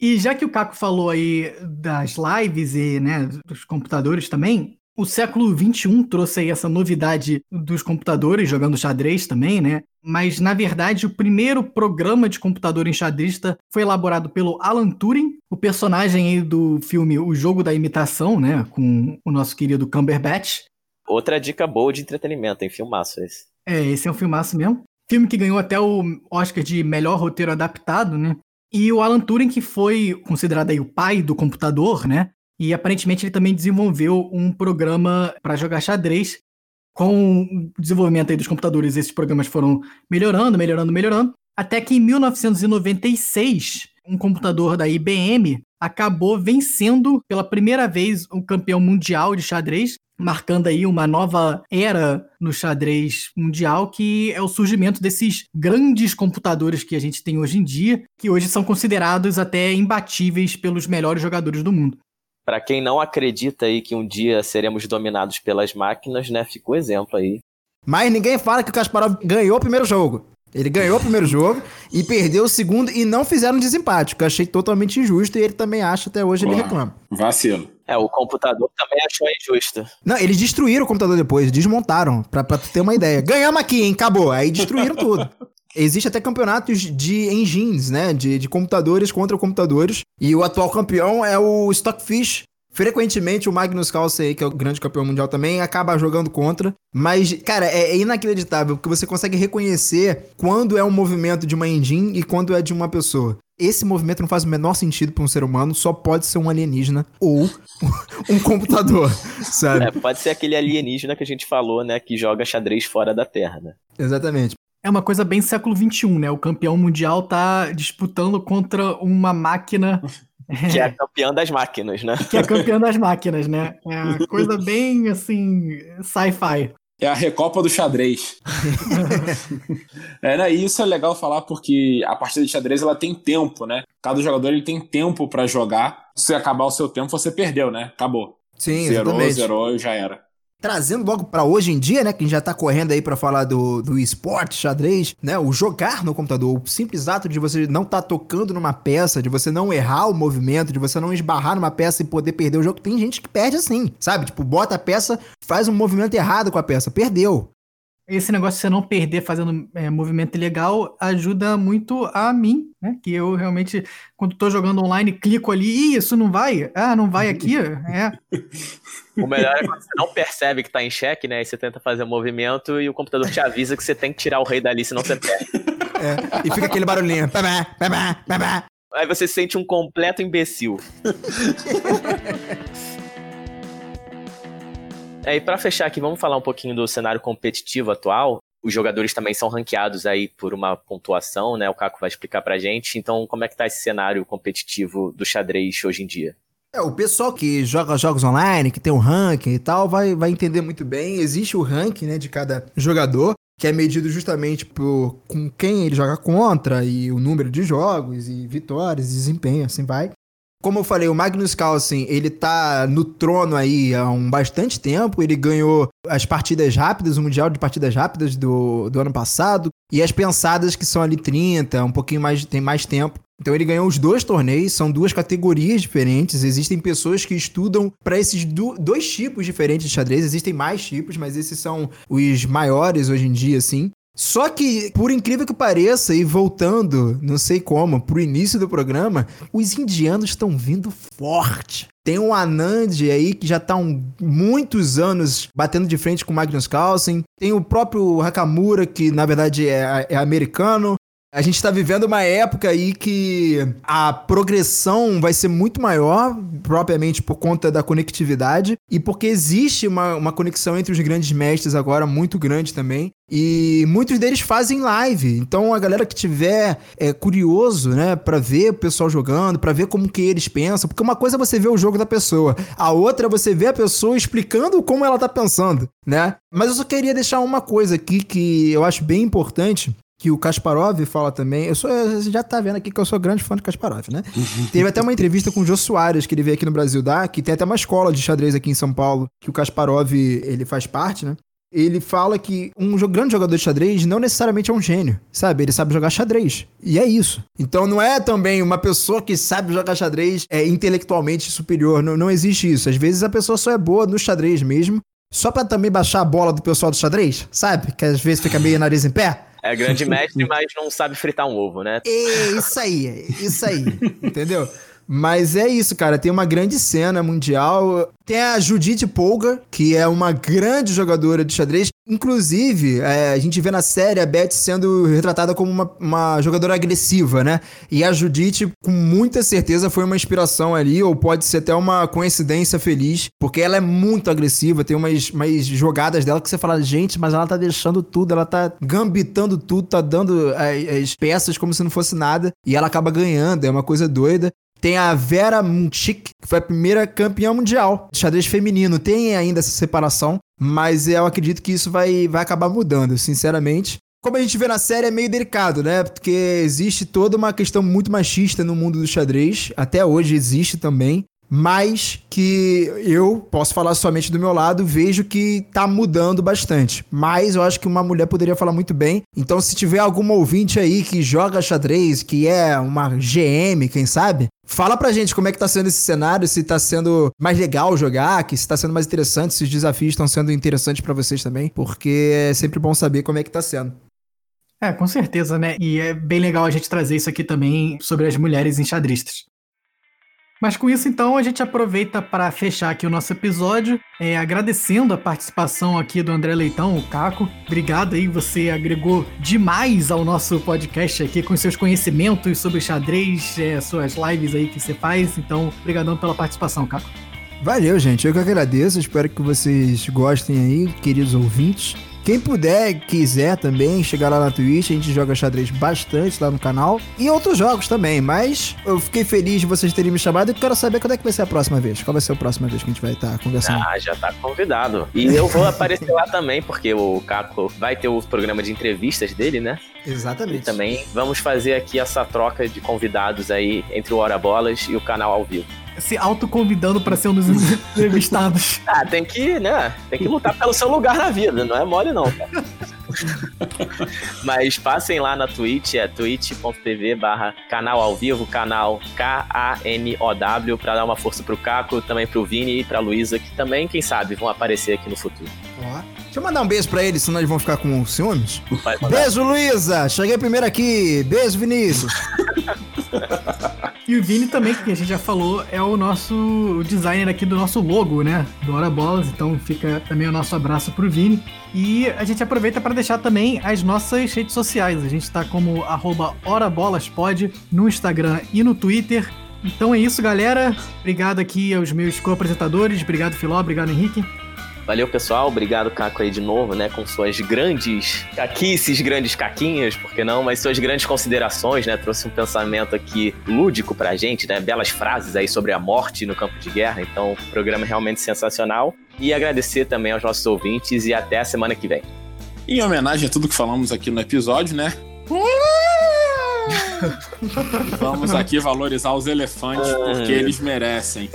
E já que o Caco falou aí das lives e né, dos computadores também, o século XXI trouxe aí essa novidade dos computadores jogando xadrez também, né? Mas, na verdade, o primeiro programa de computador enxadrista foi elaborado pelo Alan Turing, o personagem aí do filme O Jogo da Imitação, né? Com o nosso querido Cumberbatch. Outra dica boa de entretenimento, hein? Filmaço esse. É, esse é um filmaço mesmo. Filme que ganhou até o Oscar de melhor roteiro adaptado, né? E o Alan Turing, que foi considerado aí o pai do computador, né? E aparentemente ele também desenvolveu um programa para jogar xadrez. Com o desenvolvimento aí dos computadores, esses programas foram melhorando, melhorando, melhorando. Até que em 1996, um computador da IBM acabou vencendo pela primeira vez o campeão mundial de xadrez, marcando aí uma nova era no xadrez mundial, que é o surgimento desses grandes computadores que a gente tem hoje em dia, que hoje são considerados até imbatíveis pelos melhores jogadores do mundo. Para quem não acredita aí que um dia seremos dominados pelas máquinas, né, fica o exemplo aí. Mas ninguém fala que o Kasparov ganhou o primeiro jogo. Ele ganhou o primeiro jogo e perdeu o segundo e não fizeram desempate, que eu achei totalmente injusto e ele também acha até hoje, ele reclama. Vacilo. É, o computador também achou injusto. Não, eles destruíram o computador depois, desmontaram, pra, pra ter uma ideia. Ganhamos aqui, hein? Acabou. Aí destruíram tudo. Existe até campeonatos de engines, né? De, de computadores contra computadores. E o atual campeão é o Stockfish, Frequentemente o Magnus Carlsen, que é o grande campeão mundial também, acaba jogando contra. Mas, cara, é, é inacreditável, porque você consegue reconhecer quando é um movimento de uma engine e quando é de uma pessoa. Esse movimento não faz o menor sentido para um ser humano, só pode ser um alienígena ou um computador, sabe? É, pode ser aquele alienígena que a gente falou, né, que joga xadrez fora da Terra, né? Exatamente. É uma coisa bem século XXI, né? O campeão mundial tá disputando contra uma máquina que é a campeã das máquinas, né? Que é a campeã das máquinas, né? É uma coisa bem, assim, sci-fi. É a Recopa do xadrez. é, né? E isso é legal falar porque a partida de xadrez ela tem tempo, né? Cada jogador ele tem tempo para jogar. Se acabar o seu tempo, você perdeu, né? Acabou. Sim, zerou, exatamente. zerou e já era trazendo logo para hoje em dia, né, que a gente já tá correndo aí para falar do, do esporte, xadrez, né, o jogar no computador, o simples ato de você não tá tocando numa peça, de você não errar o movimento, de você não esbarrar numa peça e poder perder o jogo, tem gente que perde assim, sabe? Tipo, bota a peça, faz um movimento errado com a peça, perdeu. Esse negócio de você não perder fazendo é, movimento legal ajuda muito a mim, né? Que eu realmente, quando tô jogando online, clico ali, Ih, isso não vai? Ah, não vai aqui? É. O melhor é quando você não percebe que tá em xeque, né? E você tenta fazer o um movimento e o computador te avisa que você tem que tirar o rei dali, senão você perde. É, e fica aquele barulhinho. Aí você se sente um completo imbecil. É, e para fechar aqui, vamos falar um pouquinho do cenário competitivo atual. Os jogadores também são ranqueados aí por uma pontuação, né? O Caco vai explicar pra gente. Então, como é que tá esse cenário competitivo do xadrez hoje em dia? É, o pessoal que joga jogos online, que tem um ranking e tal, vai, vai entender muito bem. Existe o ranking, né, de cada jogador, que é medido justamente por com quem ele joga contra e o número de jogos e vitórias, desempenho, assim vai. Como eu falei, o Magnus Carlsen, ele tá no trono aí há um bastante tempo. Ele ganhou as partidas rápidas, o Mundial de Partidas Rápidas do, do ano passado. E as pensadas que são ali 30, um pouquinho mais, tem mais tempo. Então ele ganhou os dois torneios, são duas categorias diferentes. Existem pessoas que estudam para esses do, dois tipos diferentes de xadrez. Existem mais tipos, mas esses são os maiores hoje em dia, assim. Só que, por incrível que pareça, e voltando, não sei como, pro início do programa, os indianos estão vindo forte. Tem um Anand aí que já tá um, muitos anos batendo de frente com o Magnus Carlsen. Tem o próprio Hakamura, que na verdade é, é americano. A gente está vivendo uma época aí que a progressão vai ser muito maior, propriamente por conta da conectividade, e porque existe uma, uma conexão entre os grandes mestres agora muito grande também. E muitos deles fazem live. Então a galera que tiver é, curioso, né, para ver o pessoal jogando, para ver como que eles pensam, porque uma coisa é você ver o jogo da pessoa, a outra é você ver a pessoa explicando como ela tá pensando, né? Mas eu só queria deixar uma coisa aqui que eu acho bem importante, que o Kasparov fala também. Eu sou, você já tá vendo aqui que eu sou grande fã de Kasparov, né? Teve até uma entrevista com o Jô Soares, que ele veio aqui no Brasil dar, que tem até uma escola de xadrez aqui em São Paulo, que o Kasparov, ele faz parte, né? Ele fala que um grande jogador de xadrez não necessariamente é um gênio, sabe? Ele sabe jogar xadrez. E é isso. Então não é também uma pessoa que sabe jogar xadrez é intelectualmente superior. Não, não existe isso. Às vezes a pessoa só é boa no xadrez mesmo, só para também baixar a bola do pessoal do xadrez, sabe? Que às vezes fica meio nariz em pé. É grande mestre, mas não sabe fritar um ovo, né? É isso aí, isso aí. entendeu? Mas é isso, cara. Tem uma grande cena mundial. Tem a Judith Polgar, que é uma grande jogadora de xadrez. Inclusive, é, a gente vê na série a Beth sendo retratada como uma, uma, jogadora agressiva, né? E a Judith, com muita certeza, foi uma inspiração ali, ou pode ser até uma coincidência feliz, porque ela é muito agressiva. Tem umas, umas jogadas dela que você fala, gente, mas ela tá deixando tudo, ela tá gambitando tudo, tá dando as, as peças como se não fosse nada, e ela acaba ganhando. É uma coisa doida. Tem a Vera Munchik, que foi a primeira campeã mundial de xadrez feminino. Tem ainda essa separação, mas eu acredito que isso vai, vai acabar mudando, sinceramente. Como a gente vê na série, é meio delicado, né? Porque existe toda uma questão muito machista no mundo do xadrez. Até hoje existe também mas que eu posso falar somente do meu lado, vejo que tá mudando bastante. Mas eu acho que uma mulher poderia falar muito bem. Então, se tiver algum ouvinte aí que joga xadrez, que é uma GM, quem sabe, Fala pra gente como é que tá sendo esse cenário, se tá sendo mais legal jogar, que se tá sendo mais interessante, se os desafios estão sendo interessantes para vocês também, porque é sempre bom saber como é que tá sendo. É, com certeza, né? E é bem legal a gente trazer isso aqui também sobre as mulheres enxadristas. Mas com isso, então, a gente aproveita para fechar aqui o nosso episódio, é, agradecendo a participação aqui do André Leitão, o Caco. Obrigado aí, você agregou demais ao nosso podcast aqui com seus conhecimentos sobre xadrez, é, suas lives aí que você faz. Então, obrigadão pela participação, Caco. Valeu, gente. Eu que agradeço. Espero que vocês gostem aí, queridos ouvintes. Quem puder, quiser também, chegar lá na Twitch, a gente joga xadrez bastante lá no canal. E outros jogos também, mas eu fiquei feliz de vocês terem me chamado e quero saber quando é que vai ser a próxima vez. Qual vai ser a próxima vez que a gente vai estar conversando? Ah, já tá convidado. E eu vou aparecer lá também, porque o Caco vai ter o programa de entrevistas dele, né? Exatamente. E também vamos fazer aqui essa troca de convidados aí entre o Hora Bolas e o canal ao vivo se autoconvidando para ser um dos entrevistados. ah, tem que, né? Tem que lutar pelo seu lugar na vida, não é mole não, cara. Mas passem lá na Twitch, é twitch.tv barra canal ao vivo, canal K-A-N-O-W, pra dar uma força pro Caco, também pro Vini e pra Luísa, que também, quem sabe, vão aparecer aqui no futuro. Ó. Deixa eu mandar um beijo pra eles, senão eles vão ficar com ciúmes. Beijo, Luísa! Cheguei primeiro aqui. Beijo, Vinícius. E o Vini também, que a gente já falou, é o nosso designer aqui do nosso logo, né? Do Hora Bolas. Então fica também o nosso abraço pro Vini. E a gente aproveita para deixar também as nossas redes sociais. A gente tá como HoraBolasPod no Instagram e no Twitter. Então é isso, galera. Obrigado aqui aos meus co-apresentadores. Obrigado, Filó. Obrigado, Henrique. Valeu, pessoal. Obrigado, Caco, aí de novo, né? Com suas grandes caquices, grandes caquinhas, por que não? Mas suas grandes considerações, né? Trouxe um pensamento aqui lúdico pra gente, né? Belas frases aí sobre a morte no campo de guerra. Então, programa realmente sensacional. E agradecer também aos nossos ouvintes e até a semana que vem. Em homenagem a tudo que falamos aqui no episódio, né? Vamos aqui valorizar os elefantes porque eles merecem.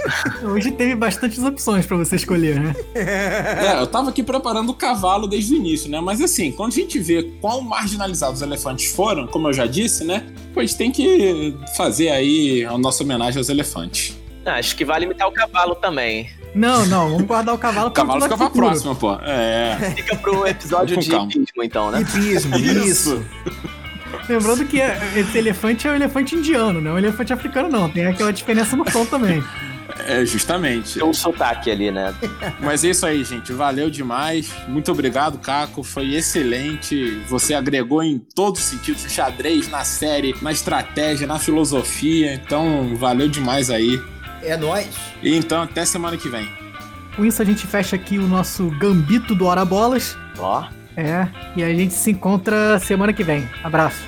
Hoje teve bastantes opções pra você escolher, né? É, eu tava aqui preparando o cavalo desde o início, né? Mas assim, quando a gente vê quão marginalizados os elefantes foram, como eu já disse, né? Pois tem que fazer aí a nossa homenagem aos elefantes. Ah, acho que vale imitar o cavalo também. Não, não, vamos guardar o cavalo O cavalo fica pra futuro. próxima, pô. É. Fica pro episódio de calma. hipismo, então, né? Hipismo, isso. Lembrando que é- esse elefante é o elefante indiano, não é o elefante africano, não. Tem aquela diferença no som também. É, justamente. Tem um sotaque ali, né? Mas é isso aí, gente. Valeu demais. Muito obrigado, Caco. Foi excelente. Você agregou em todos os sentidos o xadrez na série, na estratégia, na filosofia. Então, valeu demais aí. É nóis. E então, até semana que vem. Com isso, a gente fecha aqui o nosso gambito do Hora Bolas. Ó. É, e a gente se encontra semana que vem. Abraço.